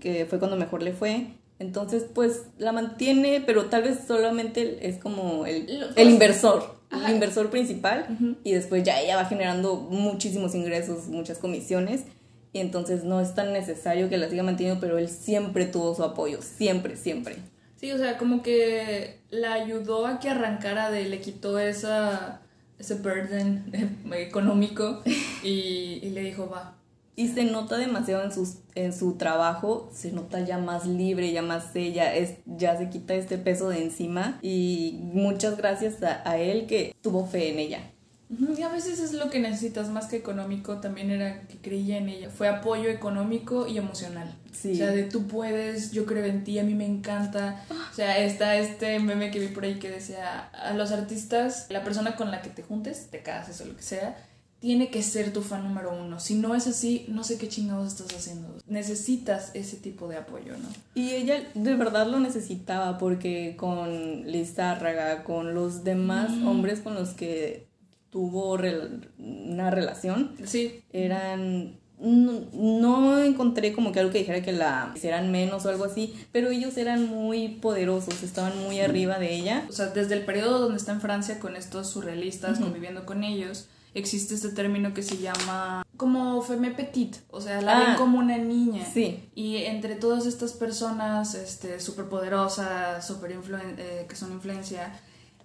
que fue cuando mejor le fue. Entonces, pues la mantiene, pero tal vez solamente es como el, el inversor, Ajá. el inversor principal, y después ya ella va generando muchísimos ingresos, muchas comisiones, y entonces no es tan necesario que la siga manteniendo, pero él siempre tuvo su apoyo, siempre, siempre. Sí, o sea, como que la ayudó a que arrancara de, le quitó esa, ese burden económico y, y le dijo, va, y se nota demasiado en, sus, en su trabajo, se nota ya más libre, ya más ella, es, ya se quita este peso de encima y muchas gracias a, a él que tuvo fe en ella. Y a veces es lo que necesitas más que económico, también era que creía en ella. Fue apoyo económico y emocional. Sí. O sea, de tú puedes, yo creo en ti, a mí me encanta. O sea, está este meme que vi por ahí que decía, a los artistas, la persona con la que te juntes, te cases o lo que sea, tiene que ser tu fan número uno. Si no es así, no sé qué chingados estás haciendo. Necesitas ese tipo de apoyo, ¿no? Y ella de verdad lo necesitaba porque con Lizárraga, con los demás Mm. hombres con los que tuvo rel- una relación, Sí. eran... No, no encontré como que algo que dijera que la eran menos o algo así, pero ellos eran muy poderosos, estaban muy arriba de ella. O sea, desde el periodo donde está en Francia con estos surrealistas conviviendo con ellos, existe este término que se llama como femme petite, o sea, la Ah. ven como una niña. Sí. Y entre todas estas personas este, súper poderosas, influen- eh, que son influencia,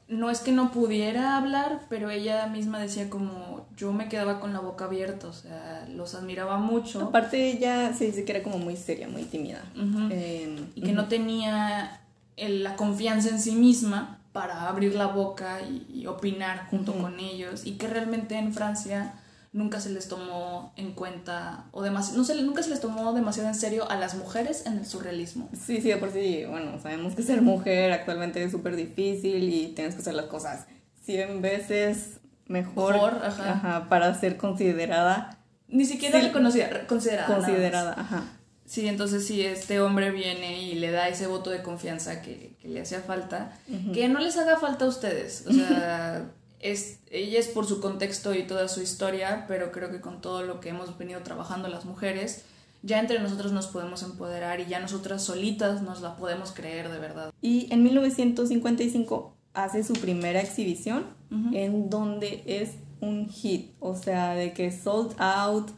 no es que no pudiera hablar, pero ella misma decía como yo me quedaba con la boca abierta, o sea, los admiraba mucho. Aparte ella se dice que era como muy seria, muy tímida. Eh, y que no tenía el- la confianza en sí misma para abrir la boca y, y opinar junto con ellos y que realmente en Francia nunca se les tomó en cuenta o demasiado no se, nunca se les tomó demasiado en serio a las mujeres en el surrealismo Sí, sí, de por sí, bueno, sabemos que ser mujer actualmente es súper difícil y tienes que hacer las cosas 100 veces mejor, Mejor, ajá. para ser considerada, ni siquiera Sí. reconocida re- considerada considerada, ajá. Sí entonces si este hombre viene y le da ese voto de confianza que, que le hacía falta que no les haga falta a ustedes o sea es, ella es por su contexto y toda su historia, pero creo que con todo lo que hemos venido trabajando las mujeres, ya entre nosotros nos podemos empoderar y ya nosotras solitas nos la podemos creer de verdad. Y en 1955 hace su primera exhibición Ujú. en donde es un hit, o sea, de que sold out,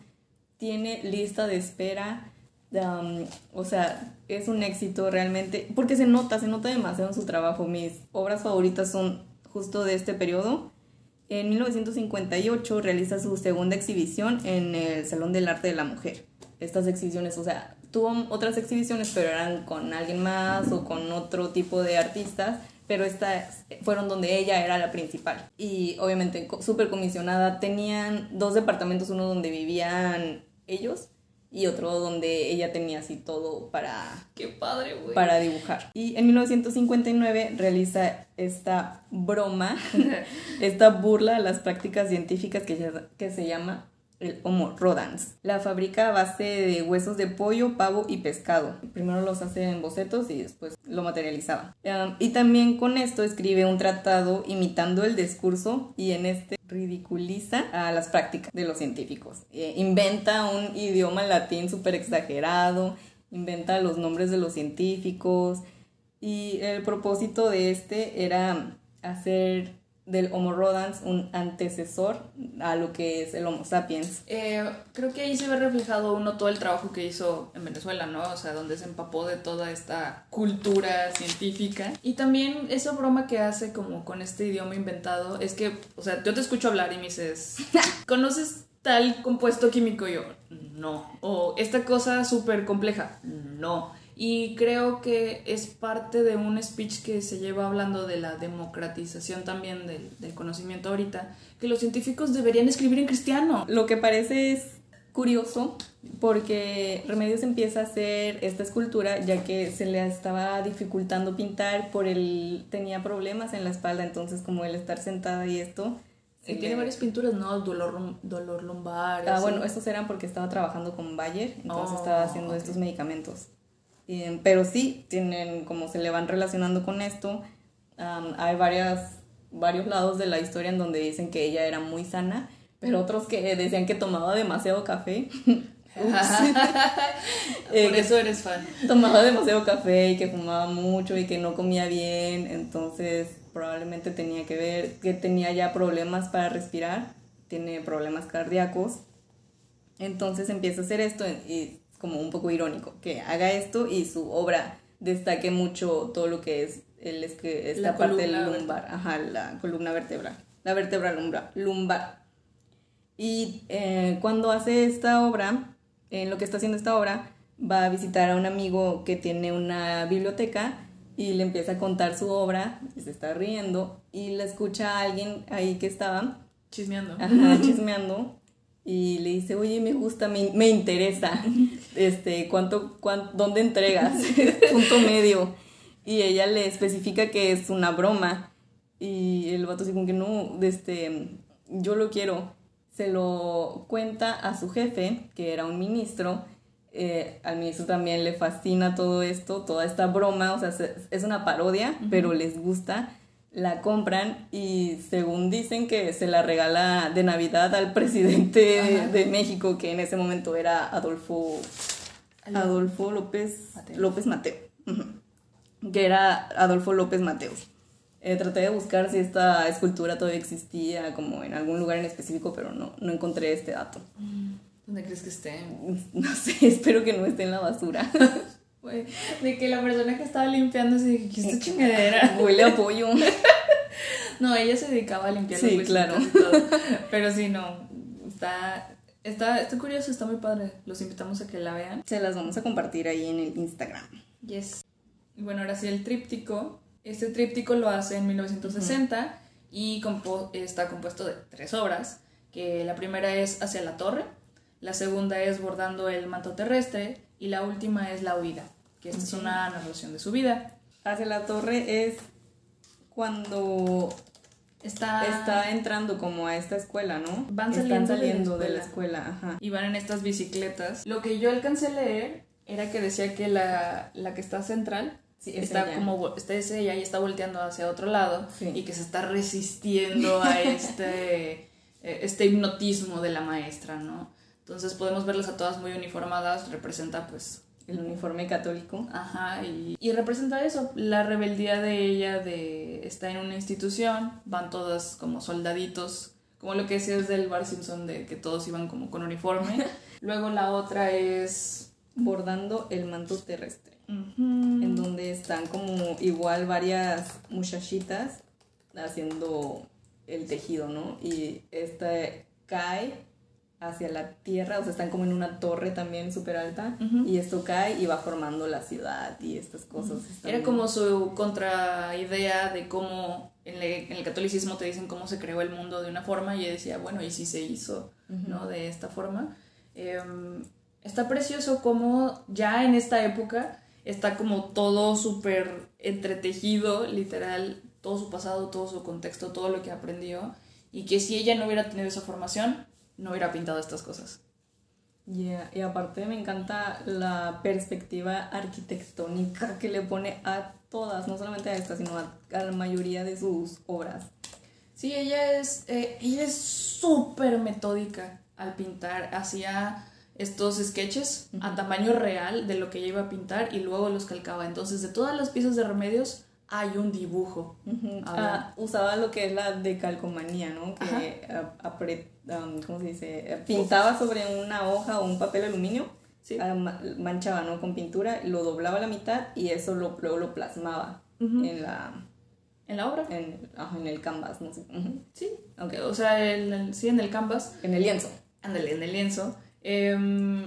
tiene lista de espera, um, o sea, es un éxito realmente, porque se nota, se nota demasiado en su trabajo. Mis obras favoritas son justo de este periodo. En 1958 realiza su segunda exhibición en el Salón del Arte de la Mujer. Estas exhibiciones, o sea, tuvo otras exhibiciones, pero eran con alguien más o con otro tipo de artistas, pero estas fueron donde ella era la principal. Y obviamente súper comisionada. Tenían dos departamentos, uno donde vivían ellos y otro donde ella tenía así todo para Qué padre, güey. para dibujar. Y en 1959 realiza esta broma, esta burla a las prácticas científicas que, se- que se llama el Homo Rodans. La fabrica a base de huesos de pollo, pavo y pescado. Primero los hace en bocetos y después lo materializaba. Um, y también con esto escribe un tratado imitando el discurso y en este ridiculiza a las prácticas de los científicos. Eh, inventa un idioma latín súper exagerado, inventa los nombres de los científicos y el propósito de este era hacer del Homo rodans un antecesor a lo que es el Homo sapiens. Eh, creo que ahí se ve reflejado uno todo el trabajo que hizo en Venezuela, ¿no? O sea, donde se empapó de toda esta cultura científica. Y también esa broma que hace como con este idioma inventado es que, o sea, yo te escucho hablar y me dices, ¿conoces tal compuesto químico? Y yo, no. O esta cosa súper compleja, no. Y creo que es parte de un speech que se lleva hablando de la democratización también del, del conocimiento ahorita, que los científicos deberían escribir en cristiano. Lo que parece es curioso porque Remedios empieza a hacer esta escultura ya que se le estaba dificultando pintar por el tenía problemas en la espalda entonces como el estar sentada y esto Y tiene le- varias pinturas, ¿no? Dolor, dolor lumbar. Ah, así. bueno, estos eran porque estaba trabajando con Bayer, entonces Oh, estaba haciendo estos medicamentos. Eh, pero sí, tienen, como se le van relacionando con esto, am, hay varias, varios lados de la historia en donde dicen que ella era muy sana, pero otros que decían que tomaba demasiado café. Eh, Por eso eres fan. tomaba demasiado café y que fumaba mucho y que no comía bien, entonces probablemente tenía que ver que tenía ya problemas para respirar, tiene problemas cardíacos, entonces empieza a hacer esto y como un poco irónico, que haga esto y su obra destaque mucho todo lo que es, el, es que esta La parte del lumbar, ajá, la columna vertebral, la vértebra lumbar. lumbar. Y eh, cuando hace esta obra, en lo que está haciendo esta obra, va a visitar a un amigo que tiene una biblioteca y le empieza a contar su obra, y se está riendo y le escucha a alguien ahí que estaba Chismeando. Ajá, chismeando. Y le dice, oye, me gusta, me, me interesa. Este, ¿cuánto, cuán- ¿dónde entregas? Punto medio. Y ella le especifica que es una broma. Y el vato así como que no, este, yo lo quiero. Se lo cuenta a su jefe, que era un ministro. Eh, al ministro también le fascina todo esto, toda esta broma. O sea, se- es una parodia, pero les gusta la compran y según dicen que se la regala de Navidad al presidente Ajá. de México, que en ese momento era Adolfo, Adolfo López Mateo. López Mateo. Que era Adolfo López Mateos. Eh, traté de buscar si esta escultura todavía existía como en algún lugar en específico, pero no, no encontré este dato. ¿Dónde crees que esté? No sé, espero que no esté en la basura. Güey, de que la persona que estaba limpiando se dije, ¿qué es esta chingadera? Huele a pollo. No, ella se dedicaba a limpiar Sí, los claro. y todo. Pero sí, no. Está, está, está curioso, está muy padre. Los invitamos a que la vean. Se las vamos a compartir ahí en el Instagram. Yes. Y bueno, ahora sí el tríptico. Este tríptico lo hace en 1960 y compo- está compuesto de tres obras, que la primera es Hacia la Torre, la segunda es Bordando el manto terrestre y la última es La huida, que esta es una narración de su vida. Hacia la torre es cuando Está, está entrando como a esta escuela, ¿no? Van Están saliendo de la saliendo de la escuela. ajá. y van en estas bicicletas. Lo que yo alcancé a leer era que decía que la, la que está central Sí, es está ella. como está es ella y está volteando hacia otro lado Sí. y que se está resistiendo a este eh, este hipnotismo de la maestra, ¿no? Entonces podemos verlas a todas muy uniformadas, representa pues El uniforme católico. Ajá, y, y representa eso, la rebeldía de ella de estar en una institución, van todas como soldaditos, como lo que decías del Bar Simpson de que todos iban como con uniforme. Luego la otra es... Bordando el manto terrestre. En donde están como igual varias muchachitas haciendo el tejido, ¿no? Y esta cae hacia la tierra, o sea, están como en una torre también súper alta, y esto cae y va formando la ciudad y estas cosas. están- Era como su contraidea de cómo en, le- en el catolicismo te dicen cómo se creó el mundo de una forma y ella decía, bueno, ¿y si se hizo ¿no? de esta forma? Em, está precioso como ya en esta época está como todo súper entretejido, literal, todo su pasado, todo su contexto, todo lo que aprendió y que si ella no hubiera tenido esa formación, no hubiera pintado estas cosas. Yeah, Y aparte me encanta la perspectiva arquitectónica que le pone a todas, no solamente a esta, sino a, a la mayoría de sus obras. Sí, ella es, eh, ella es súper metódica al pintar. Hacía estos sketches a tamaño real de lo que ella iba a pintar y luego los calcaba. Entonces, de todas las piezas de remedios hay un dibujo. Ujú. A Ah, usaba lo que es la decalcomanía, ¿no? Ajá. Que ah, apre- um, ¿cómo se dice? Eh, Pintaba sobre una hoja o un papel aluminio, Sí. ah, ma- manchaba, ¿no? Con pintura, lo doblaba a la mitad y eso lo, luego lo plasmaba Ujú. en la En la obra. en, ajá, en el canvas, no sé. Ujú. Sí. Ok. O sea, el- el- sí, en el canvas. En el lienzo. Ándale, en el lienzo. Em,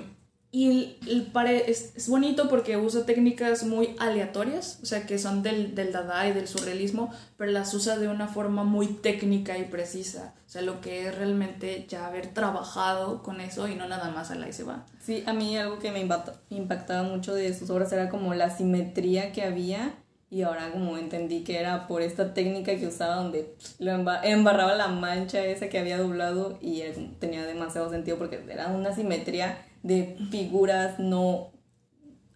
y el, el es, es bonito porque usa técnicas muy aleatorias, o sea, que son del, del dada y del surrealismo, pero las usa de una forma muy técnica y precisa. O sea, lo que es realmente ya haber trabajado con eso y no nada más a la y se va. Sí, a mí algo que me impacta- impactaba mucho de sus obras era como la simetría que había y ahora como entendí que era por esta técnica que usaba donde lo emba- embarraba la mancha esa que había doblado y tenía demasiado sentido porque era una simetría de figuras no...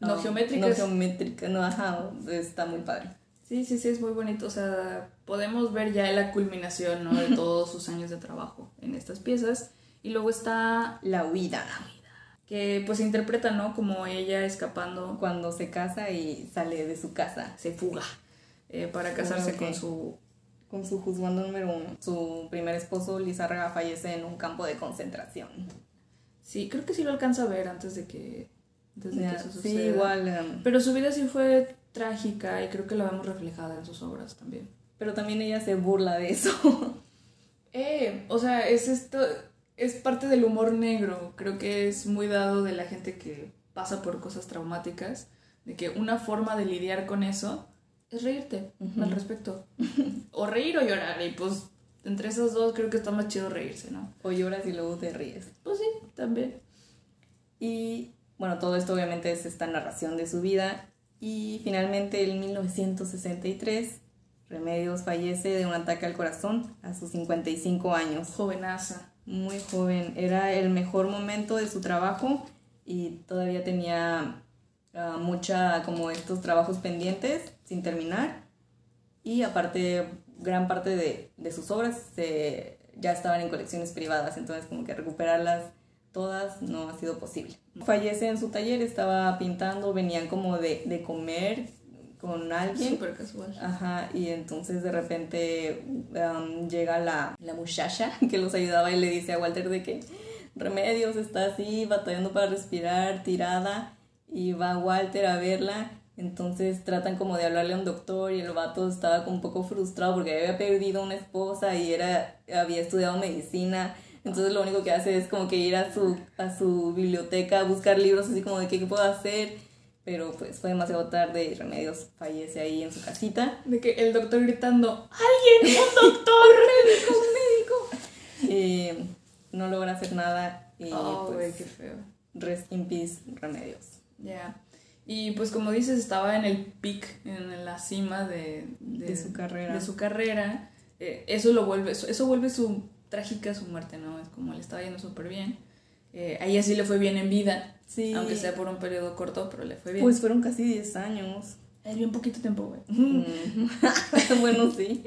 No um, geométricas. No geométricas, no, ajá, está muy padre. Sí, sí, sí, es muy bonito. O sea, podemos ver ya la culminación ¿no? de todos sus años de trabajo en estas piezas. Y luego está La huida, que pues se interpreta, ¿no? Como ella escapando cuando se casa y sale de su casa se fuga eh, para casarse Ok. con su... con su juzgando número uno. Su primer esposo, Lizárraga, fallece en un campo de concentración. Sí, creo que sí lo alcanza a ver antes de que, antes de que Ya, eso sí, suceda. igual. em, Pero su vida sí fue trágica y creo que la vemos reflejada en sus obras también. Pero también ella se burla de eso. Eh, o sea, es esto, es parte del humor negro. Creo que es muy dado de la gente que pasa por cosas traumáticas, de que una forma de lidiar con eso es reírte al respecto. o reír o llorar, y pues entre esos dos creo que está más chido reírse, ¿no? O lloras y luego te ríes. Pues sí, también. Y bueno, todo esto obviamente es esta narración de su vida. Y finalmente en 1963 Remedios fallece de un ataque al corazón a sus 55 años. Jovenaza. Muy joven. Era el mejor momento de su trabajo y todavía tenía uh, mucha como estos trabajos pendientes sin terminar. Y aparte, gran parte de, de sus obras se, ya estaban en colecciones privadas, entonces como que recuperarlas todas no ha sido posible. Fallece en su taller, estaba pintando, venían como de, de comer con alguien. Súper casual. Ajá, y entonces de repente um, llega la, la muchacha que los ayudaba y le dice a Walter de que Remedios está así, batallando para respirar, tirada, y va Walter a verla. Entonces tratan como de hablarle a un doctor y el vato estaba como un poco frustrado porque había perdido una esposa y era, había estudiado medicina. Entonces lo único que hace es como que ir a su, a su biblioteca a buscar libros así como de qué, qué puedo hacer pero pues fue demasiado tarde y Remedios fallece ahí en su casita. De que el doctor gritando, ¡Alguien! ¡Un doctor! ¡Médico! ¡Un médico! Eh, no logra hacer nada y oh, pues, qué feo. Rest in peace, Remedios. Ya. Y pues como dices, estaba en el peak, en la cima de, de, su carrera. De su carrera. Eh, eso lo vuelve, eso, eso vuelve su trágica su muerte, ¿no? Es como le estaba yendo súper bien. Eh, a ella sí le fue bien en vida, sí. aunque sea por un periodo corto, pero le fue bien. Pues fueron casi 10 años. Es bien poquito tiempo, güey. Mm. bueno, sí.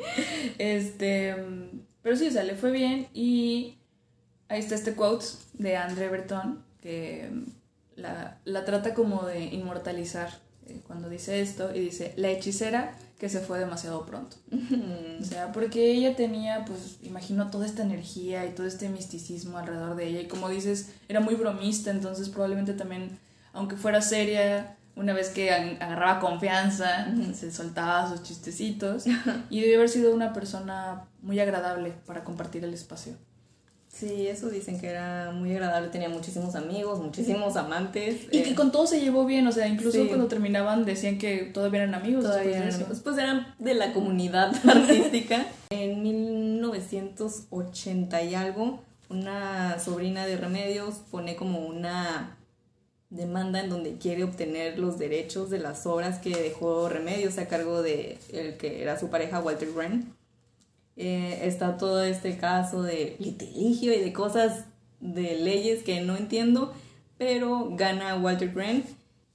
Este, pero sí, o sea, le fue bien y ahí está este quote de André Breton que la, la trata como de inmortalizar eh, cuando dice esto y dice, la hechicera que se fue demasiado pronto. o sea, porque ella tenía, pues, imagino toda esta energía y todo este misticismo alrededor de ella. Y como dices, era muy bromista, entonces probablemente también, aunque fuera seria, una vez que agarraba confianza, se soltaba sus chistecitos. y debió haber sido una persona muy agradable para compartir el espacio. Sí, eso dicen que era muy agradable, tenía muchísimos amigos, muchísimos amantes. Y que eh, con todos se llevó bien, o sea, incluso cuando terminaban decían que todavía eran amigos. Todavía eran amigos. Pues eran de la comunidad artística. en 1980 y algo, una sobrina de Remedios pone como una demanda en donde quiere obtener los derechos de las obras que dejó Remedios a cargo de el que era su pareja Walter Wren eh, está todo este caso de litigio y de cosas de leyes que no entiendo, pero gana Walter Grant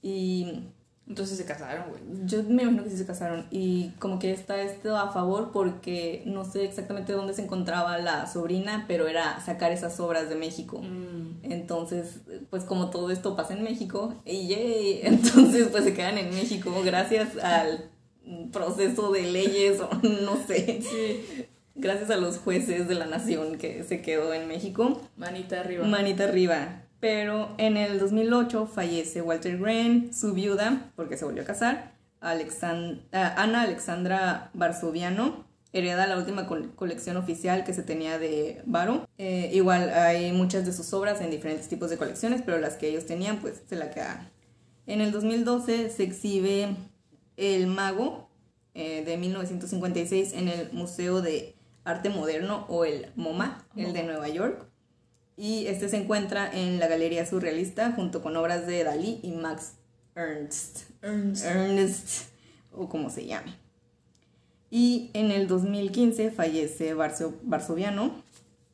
y... Entonces se casaron, güey. Yo me imagino que sí se casaron. Y como que está esto a favor porque no sé exactamente dónde se encontraba la sobrina, pero era sacar esas obras de México. Mm. Entonces, pues como todo esto pasa en México, y yay, entonces pues se quedan en México gracias al proceso de leyes o no sé. Sí gracias a los jueces de la nación que se quedó en México. Manita arriba. Manita arriba. Pero en el 2008 fallece Walter Green, su viuda, porque se volvió a casar, Ana Alexandra Varsoviano, hereda la última colección oficial que se tenía de Baro. Eh, igual hay muchas de sus obras en diferentes tipos de colecciones, pero las que ellos tenían pues se la quedaron. En el 2012 se exhibe El Mago eh, de 1956 en el Museo de Arte Moderno o el MoMA, el de Nueva York. Y este se encuentra en la Galería Surrealista junto con obras de Dalí y Max Ernst. Ernst. o como se llame. Y en el 2015 fallece Varsoviano.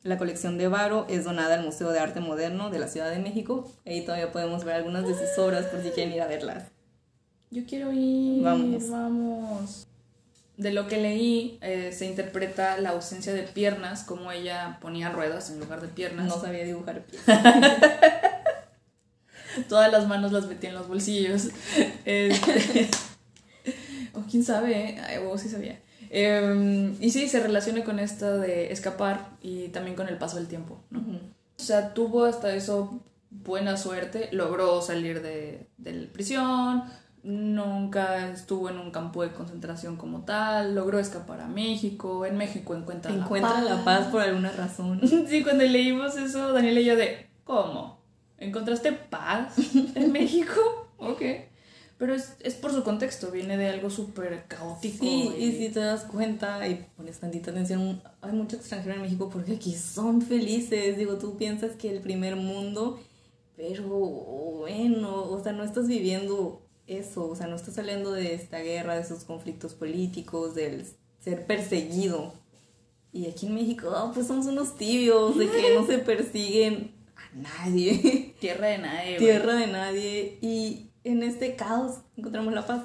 La colección de Varo es donada al Museo de Arte Moderno de la Ciudad de México. Ahí todavía podemos ver algunas de sus obras por si quieren ir a verlas. Yo quiero ir. Vamos. Vamos de lo que leí, eh, se interpreta la ausencia de piernas, como ella ponía ruedas en lugar de piernas. No sabía dibujar pies. Todas las manos las metía en los bolsillos. Este, o quién sabe, ¿eh? o sí sabía. Em, y sí, se relaciona con esto de escapar y también con el paso del tiempo. O sea, tuvo hasta eso buena suerte, logró salir de, de prisión, nunca estuvo en un campo de concentración como tal, logró escapar a México, en México encuentra, encuentra la, paz. la paz por alguna razón. Sí, cuando leímos eso, Daniel y yo de, ¿cómo? ¿Encontraste paz en México? Ok. Pero es, es, por su contexto, viene de algo súper caótico. Sí, y... si te das cuenta y pones tantita atención, hay mucho extranjero en México porque aquí son felices. Digo, tú piensas que el primer mundo, pero bueno, o sea, no estás viviendo eso, o sea, no estás saliendo de esta guerra, de esos conflictos políticos, del ser perseguido. Y aquí en México, oh, pues somos unos tibios, de que no se persiguen a nadie. Tierra de nadie. Tierra de nadie. Y en este caos encontramos la paz.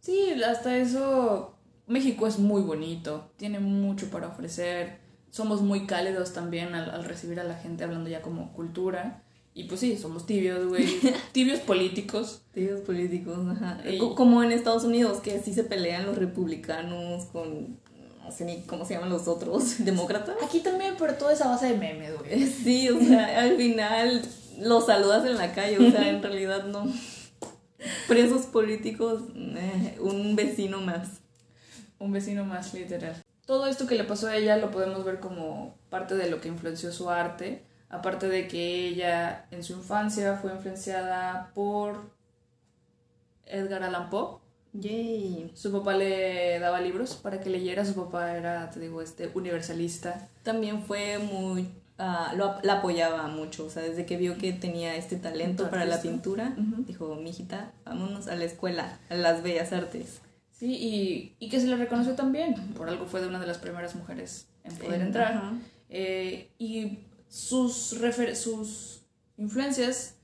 Sí, hasta eso México es muy bonito, tiene mucho para ofrecer, somos muy cálidos también al, recibir a la gente hablando ya como cultura. Y pues sí, somos tibios, güey. tibios políticos. Tibios políticos, ajá. Como en Estados Unidos, que sí se pelean los republicanos con no sé ni cómo se llaman los otros, demócratas. Aquí también, pero todo es a base de memes, güey. Sí, o sea, al final los saludas en la calle, o sea, en realidad no presos políticos, eh, un vecino más. Un vecino más, literal. Todo esto que le pasó a ella lo podemos ver como parte de lo que influenció su arte, aparte de que ella en su infancia fue influenciada por Edgar Allan Poe. Yay. Su papá le daba libros para que leyera, su papá era, te digo, este universalista. También fue muy Ah, lo, la apoyaba mucho, o sea, desde que vio que tenía este talento para la pintura, dijo, mijita, vámonos a la escuela, a las bellas artes. Sí, y, y, que se le reconoció también, por algo fue de una de las primeras mujeres en poder entrar. Eh, y sus, sus influencias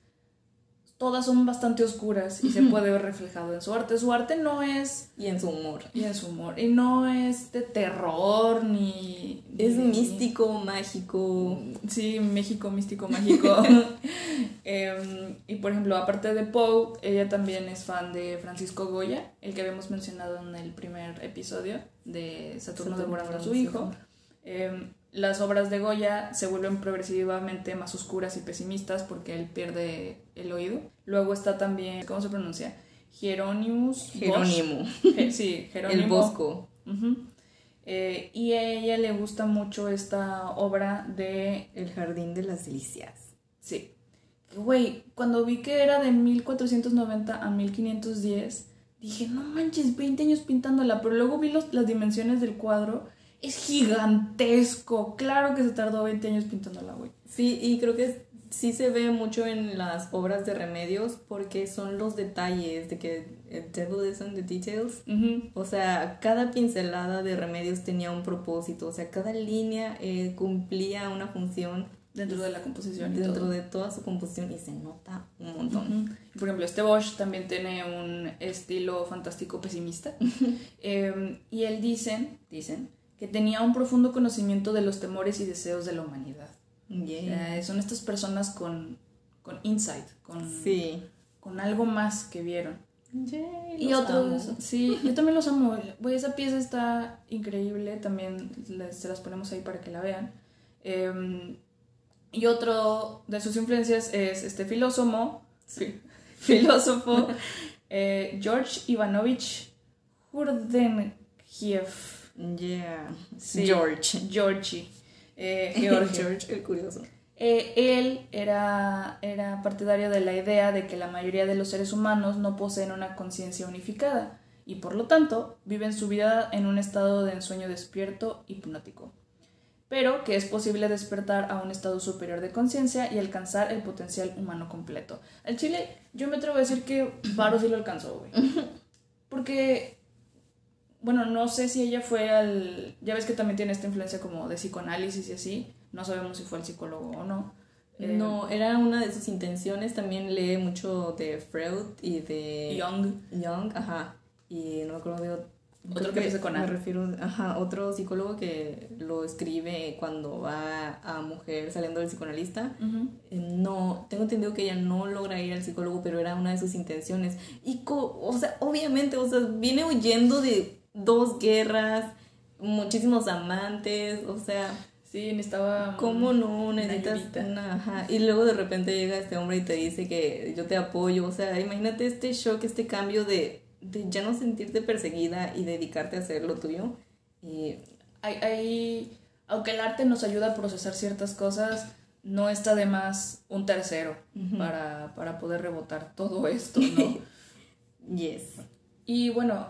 todas son bastante oscuras y se puede ver reflejado en su arte. Su arte no es... Y en su humor. Y en su humor. Y no es de terror ni... Es místico, mágico. Sí, México, místico, mágico. Em, y por ejemplo, aparte de Poe, ella también es fan de Francisco Goya, el que habíamos mencionado en el primer episodio de Saturno, Saturno devorando a su hijo. Em, las obras de Goya se vuelven progresivamente más oscuras y pesimistas porque él pierde el oído. Luego está también, ¿cómo se pronuncia? Jerónimos. Jerónimo. sí, Jerónimo. El Bosco. Eh, y a ella le gusta mucho esta obra de... El Jardín de las Delicias. Sí. Güey, cuando vi que era de 1490 a 1510, dije, no manches, 20 años pintándola, pero luego vi las dimensiones del cuadro es gigantesco. Claro que se tardó 20 años pintándola, güey. Sí, y creo que sí se ve mucho en las obras de remedios porque son los detalles de que el devil is in the details. O sea, cada pincelada de remedios tenía un propósito, o sea, cada línea eh, cumplía una función. Dentro de la composición. Dentro de toda su composición y se nota un montón. Por ejemplo, este Bosch también tiene un estilo fantástico pesimista. Em, y él dicen, dicen, que tenía un profundo conocimiento de los temores y deseos de la humanidad. son estas personas con, con insight, con, sí. con algo más que vieron. y otros, sí, yo también los amo. esa pieza está increíble, también se las ponemos ahí para que la vean. Em, y otro de sus influencias es este filósofo, filósofo eh, George Ivanovich Hurdenkiev. Yeah. George. Georgie. Eh, George, el curioso. Eh, él era, era partidario de la idea de que la mayoría de los seres humanos no poseen una conciencia unificada y por lo tanto viven su vida en un estado de ensueño despierto hipnótico, pero que es posible despertar a un estado superior de conciencia y alcanzar el potencial humano completo. Al chile, yo me atrevo a decir que Varo sí lo alcanzó, güey. Porque bueno, no sé si ella fue al, ya ves que también tiene esta influencia como de psicoanálisis y así, no sabemos si fue el psicólogo o no. Eh, no, era una de sus intenciones, también lee mucho de Freud y de... Young. Young, ajá, y no me acuerdo de otro que, que con Me refiero, ajá, otro psicólogo que lo escribe cuando va a mujer saliendo del psicoanalista. Eh, no, tengo entendido que ella no logra ir al psicólogo, pero era una de sus intenciones. Y, o sea, obviamente, o sea, viene huyendo de dos guerras, muchísimos amantes, o sea... Sí, necesitaba. ¿Cómo no? Necesitas una. Ajá. Y luego de repente llega este hombre y te dice que yo te apoyo. O sea, imagínate este shock, este cambio de, de ya no sentirte perseguida y dedicarte a hacer lo tuyo. Y Hay, hay- aunque el arte nos ayuda a procesar ciertas cosas, no está de más un tercero para, para poder rebotar todo esto, ¿no? yes. y bueno,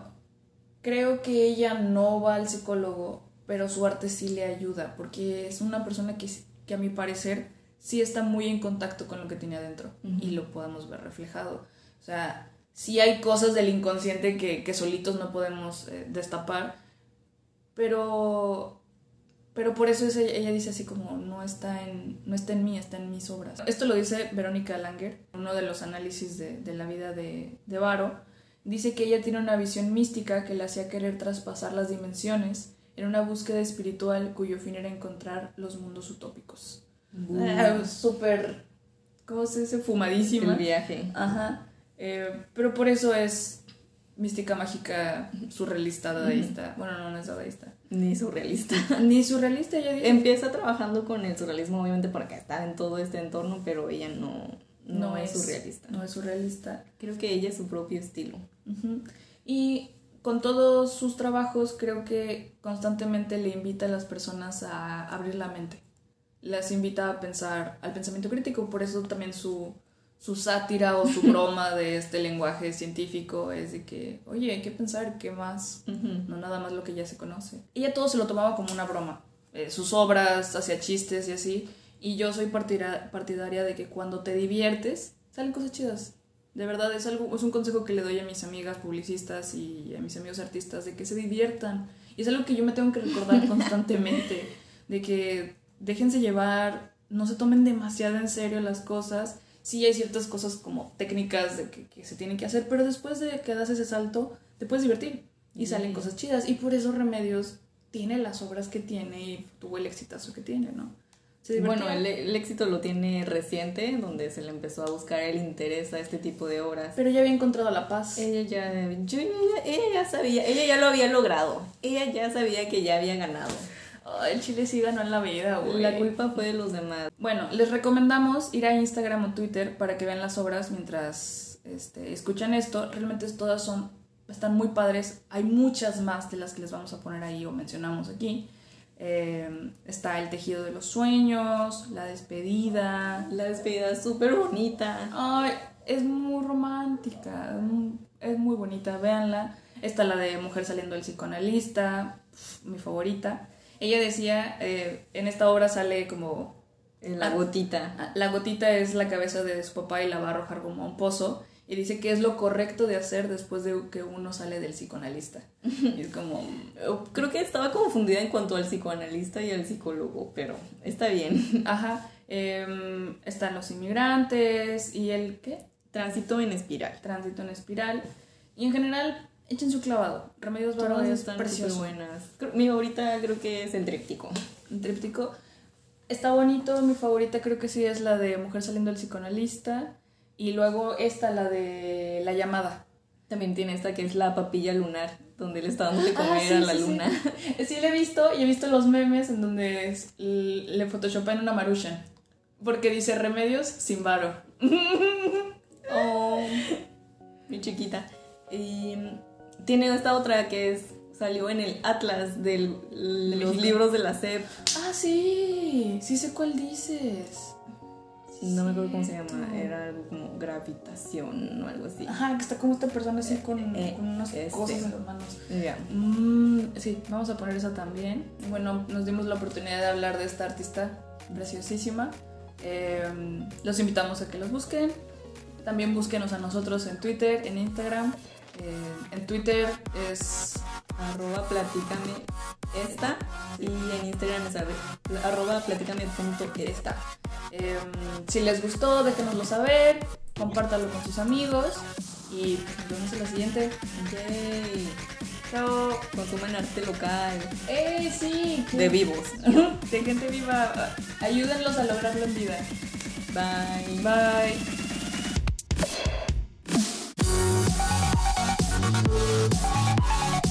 creo que ella no va al psicólogo, pero su arte sí le ayuda, porque es una persona que, que a mi parecer sí está muy en contacto con lo que tiene adentro y lo podemos ver reflejado. O sea, sí hay cosas del inconsciente que, que solitos no podemos eh, destapar, pero pero por eso es ella, ella dice así como no está en no está en mí está en mis obras esto lo dice Verónica Langer uno de los análisis de, de la vida de, de Varo dice que ella tiene una visión mística que le hacía querer traspasar las dimensiones en una búsqueda espiritual cuyo fin era encontrar los mundos utópicos Ah, súper cómo se dice fumadísima El viaje. Ajá. Eh, pero por eso es mística mágica, surrealista, dadaísta. Bueno, no, no es dadaísta. Ni surrealista. Ni surrealista, ella dice. Empieza trabajando con el surrealismo, obviamente, porque está en todo este entorno, pero ella no, no, es, surrealista. No es surrealista. Creo que ella es su propio estilo. Y con todos sus trabajos, creo que constantemente le invita a las personas a abrir la mente. Las invita a pensar al pensamiento crítico, por eso también su, su sátira o su broma de este lenguaje científico es de que, oye, hay que pensar qué más no nada más lo que ya se conoce. Ella todo se lo tomaba como una broma, eh, sus obras, hacía chistes y así, y yo soy partidaria de que cuando te diviertes, salen cosas chidas. De verdad, es, algo, es un consejo que le doy a mis amigas publicistas y a mis amigos artistas, de que se diviertan. Y es algo que yo me tengo que recordar constantemente, de que déjense llevar, no se tomen demasiado en serio las cosas. Sí hay ciertas cosas como técnicas de que, que se tienen que hacer, pero después de que das ese salto, te puedes divertir y salen Sí. cosas chidas. Y por eso Remedios tiene las obras que tiene y tuvo el exitazo que tiene, ¿no? Bueno, el, el éxito lo tiene reciente, donde se le empezó a buscar el interés a este tipo de obras. Pero ya había encontrado la paz. Ella ya, yo ya- ella ya sabía, ella ya lo había logrado. Ella ya sabía que ya había ganado. Ay, el chile sí ganó en la vida, güey. La culpa fue de los demás. Bueno, les recomendamos ir a Instagram o Twitter para que vean las obras mientras este, escuchan esto. Realmente todas son, están muy padres. Hay muchas más de las que les vamos a poner ahí o mencionamos aquí. Eh, está El tejido de los sueños, La despedida. La despedida es súper bonita. Ay, es muy romántica, es muy- bonita, véanla. Está la de Mujer saliendo del psicoanalista, mi favorita. Ella decía, eh, en esta obra sale como La gotita. la gotita es la cabeza de su papá y la va a arrojar como a un pozo. Y dice que es lo correcto de hacer después de que uno sale del psicoanalista. Y es como, Creo que estaba confundida en cuanto al psicoanalista y al psicólogo, pero está bien. ajá, em, están los inmigrantes y el, ¿qué? Tránsito en espiral. Tránsito en espiral. Y en general, echen su clavado. Remedios Todas es están precioso. súper buenas. Mi favorita creo que es el tríptico. Un tríptico. Está bonito, mi favorita creo que sí es la de Mujer saliendo del psicoanalista. Y luego esta, la de La llamada. También tiene esta que es la papilla lunar, donde le está dando de Ah, comer sí, a la sí, sí. luna. Sí, la he visto y he visto los memes en donde es- le photoshopan una Marushan. Porque dice remedios sin varo. Oh, mi chiquita. Y tiene esta otra que es salió en el Atlas de los libros de la SEP. Ah, sí. Sí sé cuál dices. No me acuerdo cómo se llama. Era algo como gravitación o algo así. Ajá, que está como esta persona así con, Eh, con unas este. cosas en las manos. Ya. Mm, sí, vamos a poner esa también. Bueno, nos dimos la oportunidad de hablar de esta artista preciosísima. Eh, los invitamos a que los busquen. También búsquenos a nosotros en Twitter, en Instagram. Eh, en Twitter es arroba platicame esta y en Instagram es arroba platicame.esta. Em, si les gustó, déjenoslo saber, compártalo con sus amigos y pues, nos vemos en la siguiente. Yay. Chao. Consuman arte local. ¡Eh, sí! De vivos. De gente viva. Ayúdenlos a lograrlo en vida. Bye. Bye. Thank you.